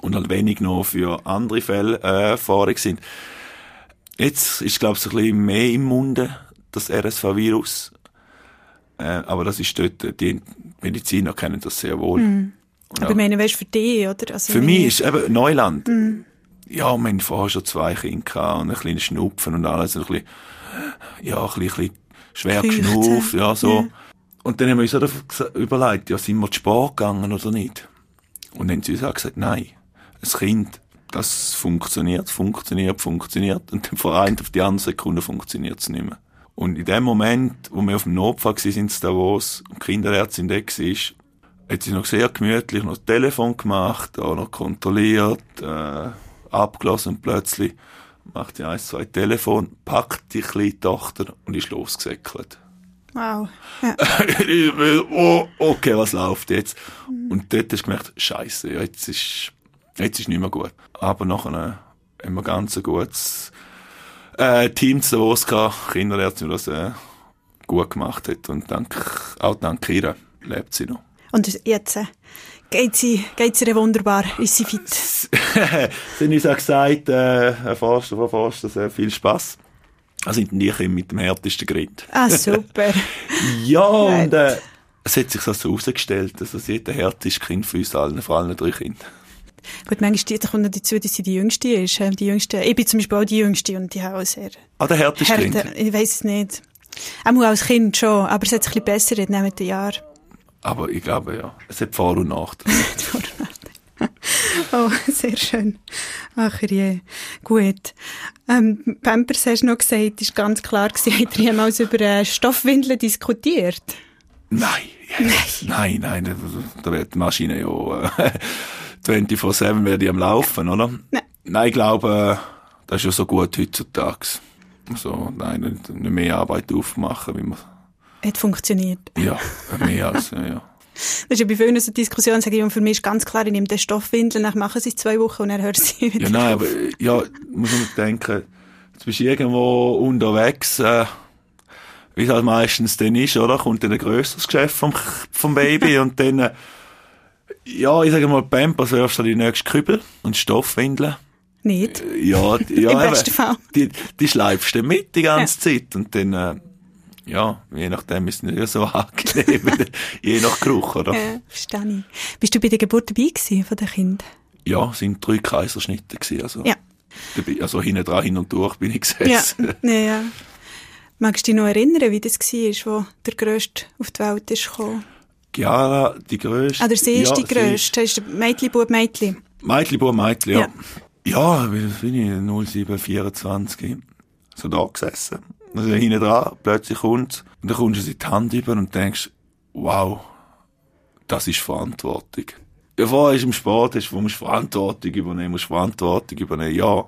Und halt wenig noch für andere Fälle, äh, Erfahrung sind. Jetzt ist, glaube ich, ein bisschen mehr im Munde, das RSV-Virus. Äh, aber das ist dort, die Mediziner kennen das sehr wohl. Und Aber auch- ich meine, weißt für dich, oder? Also für mich ich- ist eben Neuland. Ja, wir haben vorher schon zwei Kinder gehabt und ein kleines Schnupfen und alles, ein bisschen, ja, ein bisschen, ein bisschen schwer Feucht, geschnupft, ja, so. ja. Und dann haben wir uns auch überlegt, ja, sind wir zu Sport gegangen oder nicht? Und dann haben sie uns auch gesagt, nein, ein Kind, das funktioniert, funktioniert, funktioniert und dann von einer auf die andere Sekunde funktioniert es nicht mehr. Und in dem Moment, wo wir auf dem Notfall waren, in Davos, und die Kinderärztin da war, hat sie noch sehr gemütlich noch das Telefon gemacht, auch noch kontrolliert, äh, abgelassen und plötzlich macht sie eins, zwei Telefon, packt die kleine Tochter und ist losgesäckelt. Wow. Ja. Ich will, oh, okay, was läuft jetzt? Und dort hast du gemerkt, Scheiße, jetzt ist, jetzt ist nicht mehr gut. Aber nachher äh, haben wir ganz ein gutes äh, Team zu Davos gehabt, Kinderärztin, die das äh, gut gemacht hat. Und dank, auch dank ihr lebt sie noch. Und jetzt äh, geht sie, geht sie wunderbar, ist sie fit. Sie haben uns auch gesagt, äh, Herr Forster, Frau Forster, sehr viel Spass. Also sind die Kinder mit dem härtesten Grind. Ah, super. Ja, und äh, es hat sich so herausgestellt, dass das jeder härteste Kind für uns allen, vor allem drei Kinder. Gut, manchmal kommt noch dazu, dass sie die Jüngste ist. ähm, Die Jüngste, ich bin zum Beispiel auch die Jüngste und die haben auch sehr Ah, der härteste Kind. Ich weiss es nicht. Auch als Kind schon, aber es hat sich ein bisschen besser in den Jahren. Aber ich glaube, ja, es hat Vor- und Nachteile. Oh, sehr schön. Ach je, gut. Ähm, Pampers hast du noch gesagt, ist ganz klar gewesen, habt ihr jemals über äh, Stoffwindeln diskutiert? nein, nein, nein, da, da wird die Maschine ja äh, 24-7 werde ich am Laufen, oder? Nein. Nein, ich glaube, äh, das ist ja so gut heutzutage. So, nein, nicht, nicht mehr Arbeit aufmachen, wie man Hat funktioniert. Ja, mehr als, ja, ja. Das ist ja bei vielen so Diskussionen, sage ich, und für mich ist ganz klar, ich nehme den Stoffwindel, dann machen sie es zwei Wochen und dann hören sie wieder Ja, nein, aber, ja, muss man denken, jetzt bist du irgendwo unterwegs, äh, wie es halt meistens dann ist, oder? Kommt dann ein grösseres Geschäft vom, vom Baby und dann, äh, ja, ich sage mal, Pampers wirfst du die nächste Kübel und Stoffwindeln. Nicht. Ja, die- ja, Im besten Fall. Die, die schleifst du mit die ganze Zeit und dann, äh, ja, je nachdem ist es nicht so angenehm, je nach Geruch, oder? Ja, verstehe ich. Bist du bei der Geburt dabei gewesen von den Kindern? Ja, es sind drei Kaiserschnitte gewesen, also. Ja. Dabei, also hinten dran, hin und durch bin ich Ja. gesessen. ja, ja. Magst du dich noch erinnern, wie das war, wo der Grösste auf die Welt ist gekommen? Chiara, die grösste. Oder sie ist ja, die Grösste. Das ist Mädchen, Bub, Mädchen. Mädchen, Bub, Mädchen, ja. Ja. Ja, bin ich? 0724. So da gesessen. Also hinten dran, plötzlich kommt und dann kommst du in die Hand über und denkst, wow, das ist Verantwortung. Ja, vorher ist im Sport, ist, wo musst du Verantwortung übernehmen, musst Verantwortung übernehmen, ja.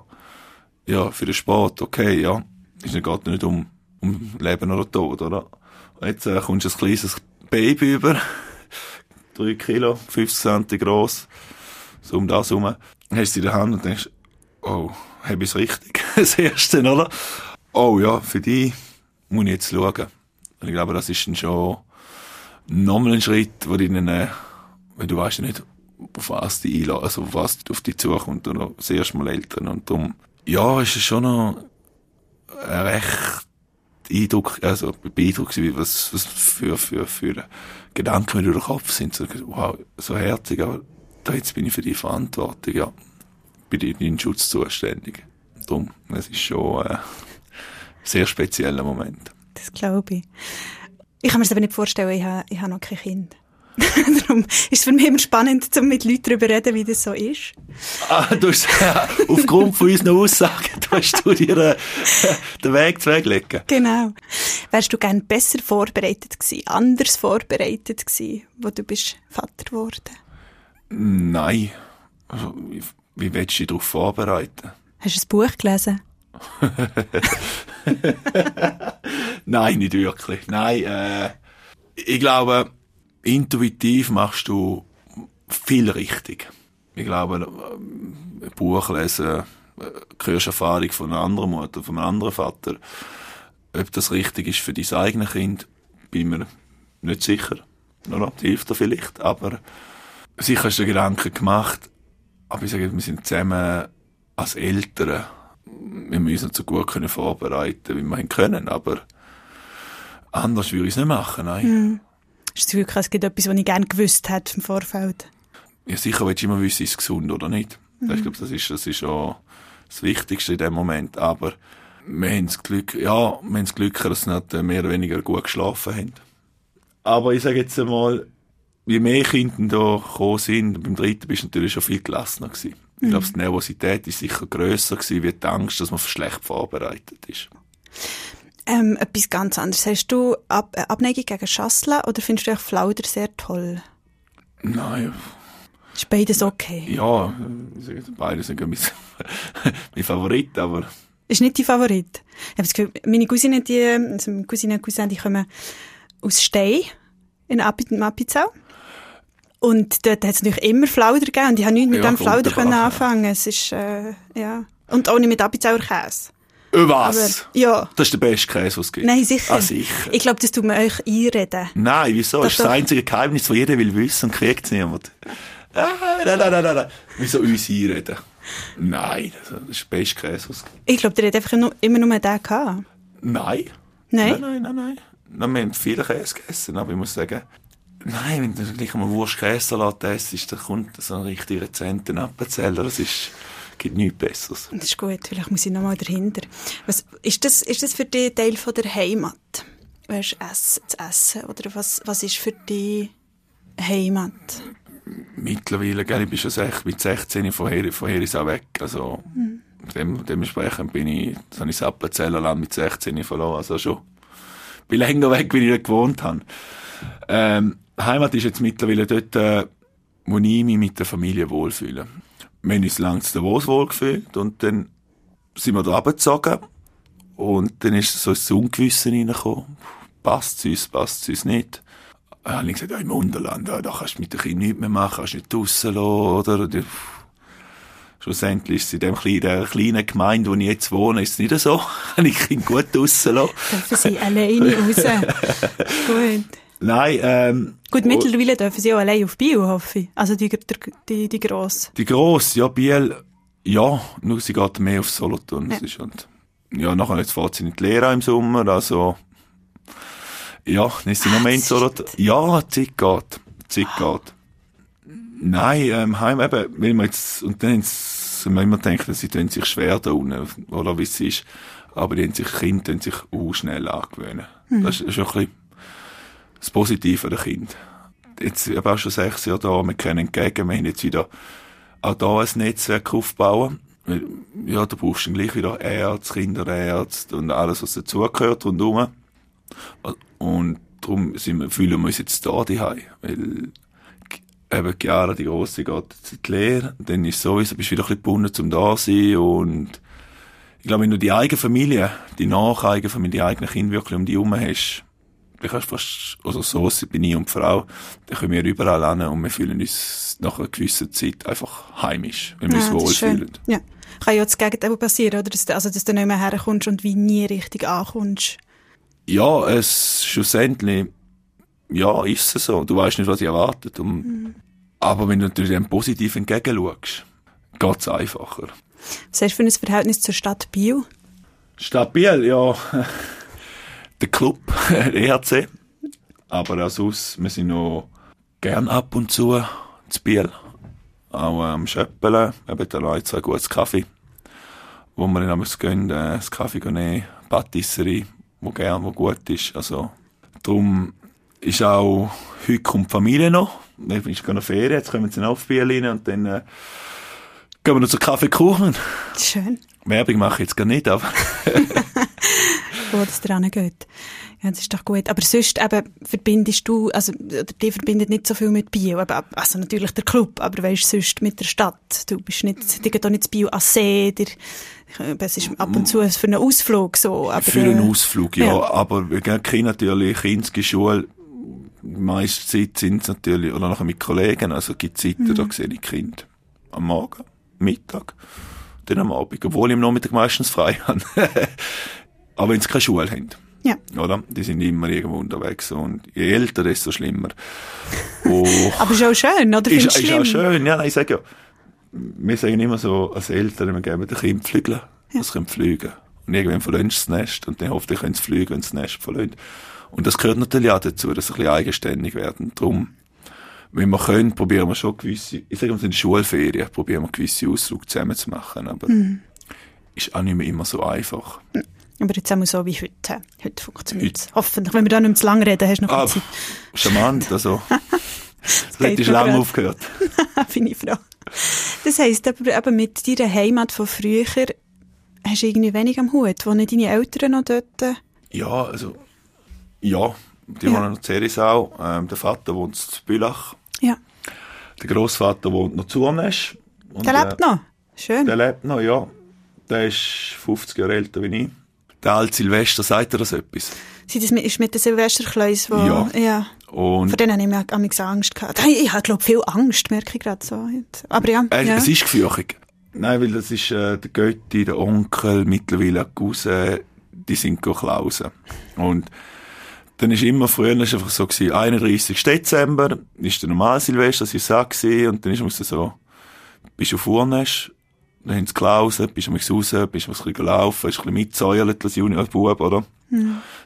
Ja, für den Sport, okay, ja. Es geht nicht um, um Leben oder Tod, oder? Jetzt äh, kommst du ein kleines Baby über, drei Kilo, 50 Cent gross, so um das herum. Dann hast du in der Hand und denkst, oh, habe ich es richtig? Das erste, oder? Oh ja, für die muss ich jetzt schauen. Und ich glaube, das ist dann schon nochmal ein Schritt, wo du dann, äh, weil du weißt ja nicht, auf was die einladen, also auf was auf dich zukommt noch das erste Mal Eltern. Und darum, ja, ist es schon noch ein recht Eindruck, also beeindruckt wie was, was für, für, für Gedanken durch den Kopf sind. So, wow, so herzig, aber da jetzt bin ich für die Verantwortung, ja. Bin ich in Schutz zuständig. Darum, es ist schon äh, sehr spezieller Moment. Das glaube ich. Ich kann mir das aber nicht vorstellen, ich habe, ich habe noch kein Kind. Darum ist es für mich immer spannend, um mit Leuten darüber zu reden, wie das so ist. Ah, du hast, äh, aufgrund von unseren Aussagen, hast du dir äh, den Weg zurechtgelegt. Genau. Wärst du gern besser vorbereitet gewesen, anders vorbereitet gewesen, wo du bist Vater geworden? Nein. Also, wie, wie willst du dich darauf vorbereiten? Hast du ein Buch gelesen? Nein, nicht wirklich. Nein, äh, ich glaube, intuitiv machst du viel richtig. Ich glaube, äh, ein Buch lesen, äh, hörst Erfahrung von einer anderen Mutter, von einem anderen Vater. Ob das richtig ist für dein eigenes Kind, bin mir nicht sicher. Oder? Das hilft dir vielleicht, aber sicher hast du Gedanken gemacht, aber ich sage, wir sind zusammen als Eltern, wir müssen uns so gut können vorbereiten, wie wir können, aber anders würde ich es nicht machen, nein. Hast du das Gefühl, es gibt etwas, was ich gerne gewusst hätte im Vorfeld? Ja, sicher willst du immer wissen, ist es gesund oder nicht. Ich glaube, das ist, das ist auch das Wichtigste in dem Moment. Aber wir haben das Glück, ja, wir haben das Glück, dass sie nicht mehr oder weniger gut geschlafen haben. Aber ich sage jetzt einmal, je mehr Kinder da gekommen sind, beim dritten bist du natürlich schon viel gelassener gewesen. Ich glaube, die Nervosität ist sicher grösser gewesen, wie die Angst, dass man schlecht vorbereitet ist. Ähm, etwas ganz anderes. Hast du Ab äh, Abneigung gegen Schasseln oder findest du eigentlich Flauder sehr toll? Nein, Ist beides okay? ja, ich sage jetzt, beide sind mein, mein Favorit, aber Ist nicht dein Favorit? Ich habe das Gefühl, meine Cousine, die, also meine Cousine und Cousin, die kommen aus Stein in Appenzell. Und dort hat es natürlich immer Flauder gegeben und ich habe nichts mit Ja, dem Flauder drauf können an, ja. anfangen. Es ist, äh, ja. Und auch nicht mit Appenzeller Käse. Was? Aber, ja. Das ist der beste Käse, was es gibt. Nein, sicher. Ah, sicher. Ich glaube, das tut man euch einreden. Nein, wieso? Das ist das einzige Geheimnis, das jeder will wissen und kriegt es niemand. Ah, nein, nein, nein, nein, nein. Wieso uns einreden? Nein, das ist der beste Käse, es gibt. Ich glaube, der hat einfach immer nur den gehabt. Nein. Nein? Nein, nein, nein, nein. Nein, wir haben viele Käse gegessen, aber ich muss sagen, nein, wenn du gleich mal Wurst-Käsesalat isst, dann kommt so ein richtig rezenter Appenzeller. Das ist, gibt nichts Besseres. Das ist gut, vielleicht muss ich nochmal dahinter. Was, ist, das, ist das für dich Teil von der Heimat? Weißt, essen, zu essen? Oder was, was ist für dich Heimat? mittlerweile, gell, ich bin schon sech, mit 16 von hier, von hier ist auch weg. Also, dem, dementsprechend bin ich, ich das Appenzellerland mit 16 verloren. Also schon, bin länger weg, wie ich gewohnt habe. Ähm, Heimat ist jetzt mittlerweile dort, äh, wo ich mich mit der Familie wohlfühle. Wir haben uns lange zu Davos wohlgefühlt und dann sind wir da runtergezogen und dann ist so ins Ungewisse reingekommen. passt es uns, passt es uns nicht. Dann habe ich gesagt, ja, im Unterland, ja, da kannst du mit den Kindern nichts mehr machen, kannst nicht draussen lassen, oder? Schlussendlich ist es in dem kleinen, kleinen Gemeinde, wo ich jetzt wohne, ist es nicht so. Kann ich Kinder gut draussen lassen. Dürfen sie alleine raus? gut. Nein, ähm, Gut, mittlerweile dürfen sie auch allein auf Bio, hoffe ich. Also die, die, die, die Grosse. Die Grosse, ja, Biel, ja, nur sie geht mehr auf Solothurn. Ja. Das ist halt, ja, nachher jetzt fährt sie in die Lehre im Sommer, also, ja, dann ist sie Zeit. Solothurn. Ja, die Zeit geht. Die Zeit geht. Nein, ähm, heim eben, weil man jetzt, und dann haben wir immer gedacht, sie tun sich schwer da unten, oder wie es ist. Aber die haben sich, Kinder tun sich auch schnell angewöhnen. Das ist schon ein bisschen das Positive der Kind. Jetzt, ich habe auch schon sechs Jahre da, wir können entgegen, wir haben jetzt wieder auch da ein Netzwerk aufbauen. Ja, da brauchst du gleich wieder Ärzte, Kinderärzte und alles, was dazugehört rundherum. Und darum sind wir, fühlen wir uns jetzt da daheim. Weil eben Chiara, die Grosse, geht jetzt die Lehre. Dann ist sowieso, bist du wieder ein bisschen gebunden zum da sein. Und ich glaube, wenn du die eigene Familie, die nacheigene Familie, die eigenen Kinder wirklich um dich herum hast, dann kannst du fast, also so bin ich und die Frau, dann können wir überall hin und wir fühlen uns nach einer gewissen Zeit einfach heimisch, wenn wir uns das ist wohlfühlen. Ja. Kann ja das Gegenteil passieren, oder? Dass, du- also, dass du nicht mehr herkommst und wie nie richtig ankommst. Ja, es schlussendlich, ja, ist es so. Du weißt nicht, was ich erwartet. Und, Mhm. Aber wenn du natürlich dem positiv entgegenschaust, geht's einfacher. Was hast du für ein Verhältnis zur Stadt Biel? Stabil, ja. Der Club, der EHC. Aber auch sonst, wir sind noch gern ab und zu zu Biel. Auch am Schöppeln, eben da noch zwei gutes Kaffee. Wo wir dann gehen, äh, das Kaffee nehmen, Patisserie, wo gern, wo gut ist. Also, darum ist auch, heute kommt die Familie noch. Wir sind noch Ferien, jetzt kommen sie noch auf Biel rein und dann, äh, gehen wir noch zur Kaffeekuchen. Schön. Werbung mache ich jetzt gar nicht, aber wo das dran geht. Ja, das ist doch gut. Aber sonst eben verbindest du, also, die verbindet nicht so viel mit Bio. Eben, also natürlich der Club, aber weißt sonst mit der Stadt. Du bist nicht, die geht auch nicht zu Bio an See, der, es ist ab und zu für einen Ausflug so. Aber, Für einen äh, Ausflug, ja. ja. Aber wir gehen Kinder natürlich in Schule. Die meiste Zeit sind es natürlich, oder nachher mit Kollegen, also gibt Zeiten, Mhm. da sehe ich Kinder. Am Morgen, Mittag, dann am Abend. Obwohl ich am Nachmittag meistens frei habe. Aber wenn sie keine Schule haben. Ja. Oder? Die sind immer irgendwo unterwegs. Und je älter, desto schlimmer. Oh. Aber ist auch schön, oder? Ist, Findest ist schlimm? auch schön, ja, nein, ich sage ja, wir sagen immer so, als Eltern, wir geben den Kindern Flügel, das können fliegen. Und irgendwann verlöhnt das Nest und dann hoffentlich können sie fliegen, wenn das Nest verlöhnt. Und das gehört natürlich auch dazu, dass sie ein bisschen eigenständig werden. Darum, wenn wir können, probieren wir schon gewisse, ich sage mal, in den Schulferien, probieren wir gewisse Ausflüge zusammen zu machen, aber Mhm. ist auch nicht mehr immer so einfach. Aber jetzt einmal so wie heute. Heute funktioniert es. Hoffentlich. Wenn wir da nicht mehr zu lange reden, hast du noch Ah, Zeit. charmant, also, das geht hätte ich noch lange grad. aufgehört. Bin ich froh. Das heisst, aber eben mit deiner Heimat von früher hast du irgendwie wenig am Hut. Wohnen deine Eltern noch dort? Ja, also, ja, die Ja. wohnen noch in Zerisau. Ähm, der Vater wohnt in Bülach. Ja. Der Großvater wohnt noch zu Urnesch. Und, Der lebt noch. Schön. Der lebt noch, ja. Der ist 50 Jahre älter wie ich. Der alte Silvester, sagt er das etwas? Sie das mit, ist mit den Silvesterkleus, wo, Ja. ja. Und Vor denen habe ich mir amigs Angst gehabt. Hey, Ich habe, glaube viel Angst, merke ich gerade so. Aber ja. äh, ja. es ist gefürchtig. Nein, weil das ist äh, der Götti, der Onkel, mittlerweile die Cousine, die sind go klausen. Und dann ist immer früher ist einfach so gewesen, 31. Dezember ist der normale Silvester, das ist so gewesen, und dann ist man so, bist du auf Urnesch, dann haben sie gelausen, bist du mal raus, bist du mal ein bisschen gelaufen, hast ein bisschen mitsäuert als Juniorbub, oder?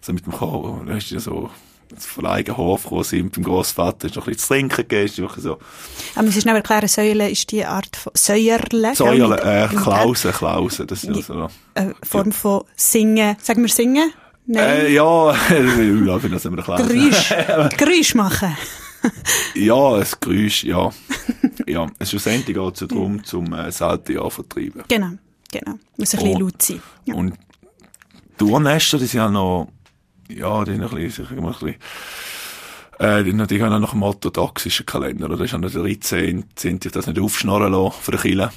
So mit dem Chor, dann du ja so, von eigenen Hof gekommen sind, beim Grossvater, hast du noch ein bisschen zu trinken gegeben, ist so, Aber wir schnell erklären, Säule ist die Art von, Säuerle? Säulen, gell, äh, mit- mit Klausen, Klausen, das ist also, Eine Form von Singen. Sagen wir Singen? Nein. äh, ja, ich glaube, das haben wir. Geräusch. Geräusch machen. Ja, ein Geräusch, ja. ja, es schlussendlich geht es ja darum, zum äh, alte Jahr vertreiben. Genau. Genau. Muss ein bisschen laut sein. Ja. Und die Urnester, die sind ja noch, ja, die sind noch ein bisschen, ich ein bisschen, äh, die, die haben auch nach dem orthodoxischen Kalender, oder? Das ist an der 13, sind sich das nicht aufschnorren lassen von der Kirche.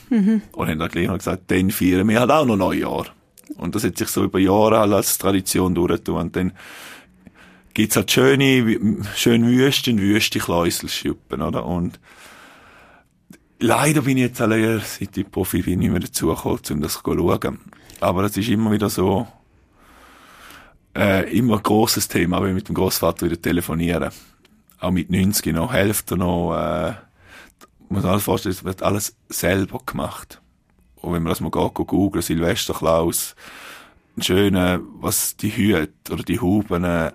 Und haben dann gleich noch gesagt, dann feiern wir halt auch noch Neujahr. Und das hat sich so über Jahre halt als Tradition durchgetan. Und dann gibt's halt schöne, schön und wüste Kläuselschuppen, oder? Und leider bin ich jetzt alle, seit ich Profi bin, nicht mehr dazugekommen, um das zu schauen. Aber es ist immer wieder so, äh, immer ein grosses Thema, wenn ich mit dem Großvater wieder telefonieren. Auch mit 90 noch, Hälfte noch, äh, muss alles vorstellen, es wird alles selber gemacht. Und wenn man das mal geht, googeln, Silvester Klaus, ein schöner, was die Hüte oder die Huben, äh,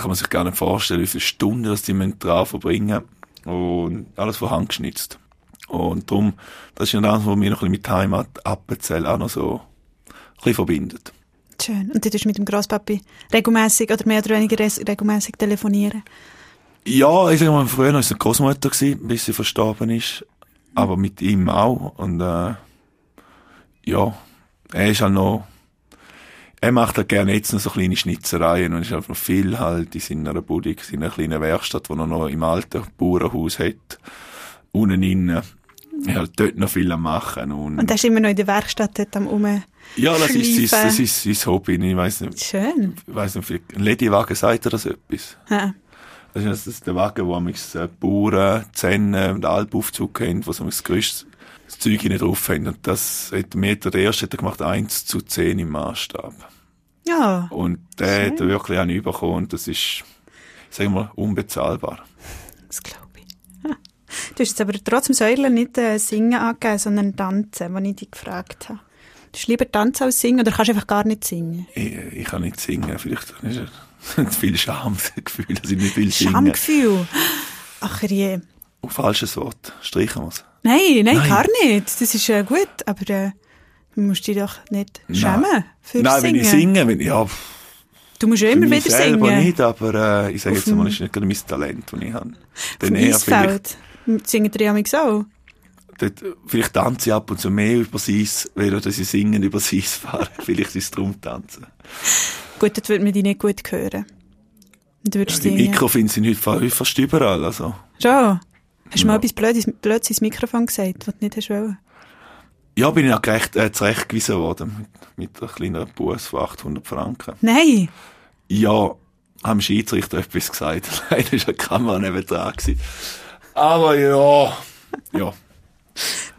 kann man sich gar nicht vorstellen, wie viele Stunden das die dran verbringen. Und alles von Hand geschnitzt. Und darum, das ist ja das, was mich noch ein bisschen mit Heimat Appenzell auch noch so ein bisschen verbindet. Schön. Und du tust mit dem Grosspapi regelmäßig oder mehr oder weniger regelmäßig telefonieren? Ja, ich sag mal, früher war es eine Großmutter, bis sie verstorben ist. Aber mit ihm auch. Und, äh, ja, er ist halt noch, er macht halt gerne jetzt noch so kleine Schnitzereien und ist halt noch viel halt in seiner Bude, in seiner kleinen Werkstatt, die er noch im alten Bauernhaus hat. Unten innen. Er halt dort noch viel am machen. Und, und er ist immer noch in der Werkstatt dort am Rum. Ja, das ist, sein, das ist sein Hobby. Ich weiss nicht. Schön. Ich weiss nicht, ein Ladywagen sagt er das etwas? Ja. Das ist der Wagen, wo man äh, Bauern, Zähne und Albaufzug kennt, wo so das größte Zeug nicht drauf haben. Und das hat Meter, der erste hat er gemacht, 1 zu 10 im Maßstab. Ja. Und der Schön. hat er wirklich auch bekommen. Und das ist, sagen wir mal, unbezahlbar. Das glaube ich. Du hast jetzt aber trotzdem Säulen nicht äh, Singen angegeben, sondern Tanzen, was ich dich gefragt habe. Du lieber tanzen als singen oder kannst du einfach gar nicht singen? Ich, ich kann nicht singen. Vielleicht ist es viel Schamgefühl, dass ich nicht viel singen. Schamgefühl? Ach je. Oh, falsches Wort. Streichen wir es. Nein, nein, nein, gar nicht. Das ist äh, gut, aber äh, du musst dich doch nicht schämen nein. für Nein, Singen. wenn ich singe, wenn, ja... Du musst ja immer wieder singen. Ich nicht, aber äh, ich sage jetzt mal, das ist nicht gerade mein Talent, das ich habe. Dann eher vielleicht... Singen die ja auch? dort, vielleicht tanze ich ab und zu mehr über Eis, weil dass ich singen über Eis fahre. vielleicht ist es drum tanzen. Gut, das würde man dich nicht gut hören. Du würdest ja, die Mikrofone sind heute fast überall, also. Schon? Hast du ja. mal etwas Blödes, Blödes ins Mikrofon gesagt, was du nicht hast wollen? Ja, bin ich auch gerecht, äh, zurechtgewiesen worden, mit, mit einer kleinen Buß von 800 Franken. Nein! Ja, haben Schiedsrichter etwas gesagt. Leider war eine Kamera neben dran. Aber ja, ja.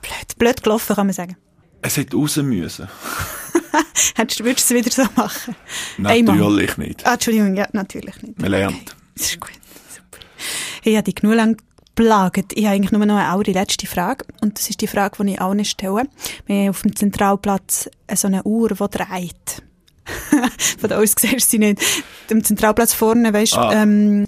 Blöd, blöd gelaufen, kann man sagen. Es hätte raus müssen. Hättest, würdest du es wieder so machen? Natürlich nicht. Ah, Entschuldigung, ja, natürlich nicht. Man lernt. Okay. Das ist gut, super. Ich habe dich genug lang geplagt. Ich habe eigentlich nur noch eine letzte Frage. Und das ist die Frage, die ich auch nicht stelle. Wir haben auf dem Zentralplatz so eine Uhr, die dreht. Von aus siehst du sie nicht. Am Zentralplatz vorne, weißt du, ah. ähm,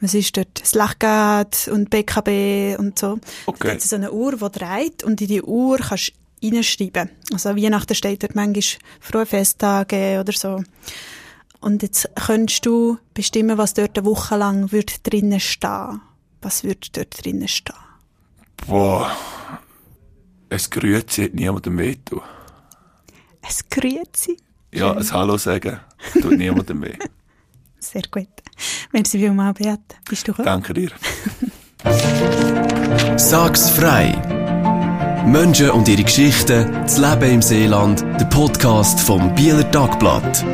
was ist dort? Das Lachgad und BKB und so. Okay. Da hat so eine Uhr, die dreht und in die Uhr kannst du reinschreiben. Also Weihnachten steht dort manchmal frohe Festtage oder so. Und jetzt könntest du bestimmen, was dort eine Woche lang wird drinnen stehen. Was würde dort drinnen stehen? Boah. Es Grüezi hat niemandem wehtun. Es Grüezi? Ja, ein Hallo sagen tut niemandem weh. Sehr gut. Merci vielmals, Beat. Bist du gut? Danke dir. Sag's frei. Menschen und ihre Geschichten, das Leben im Seeland, der Podcast vom Bieler Tagblatt.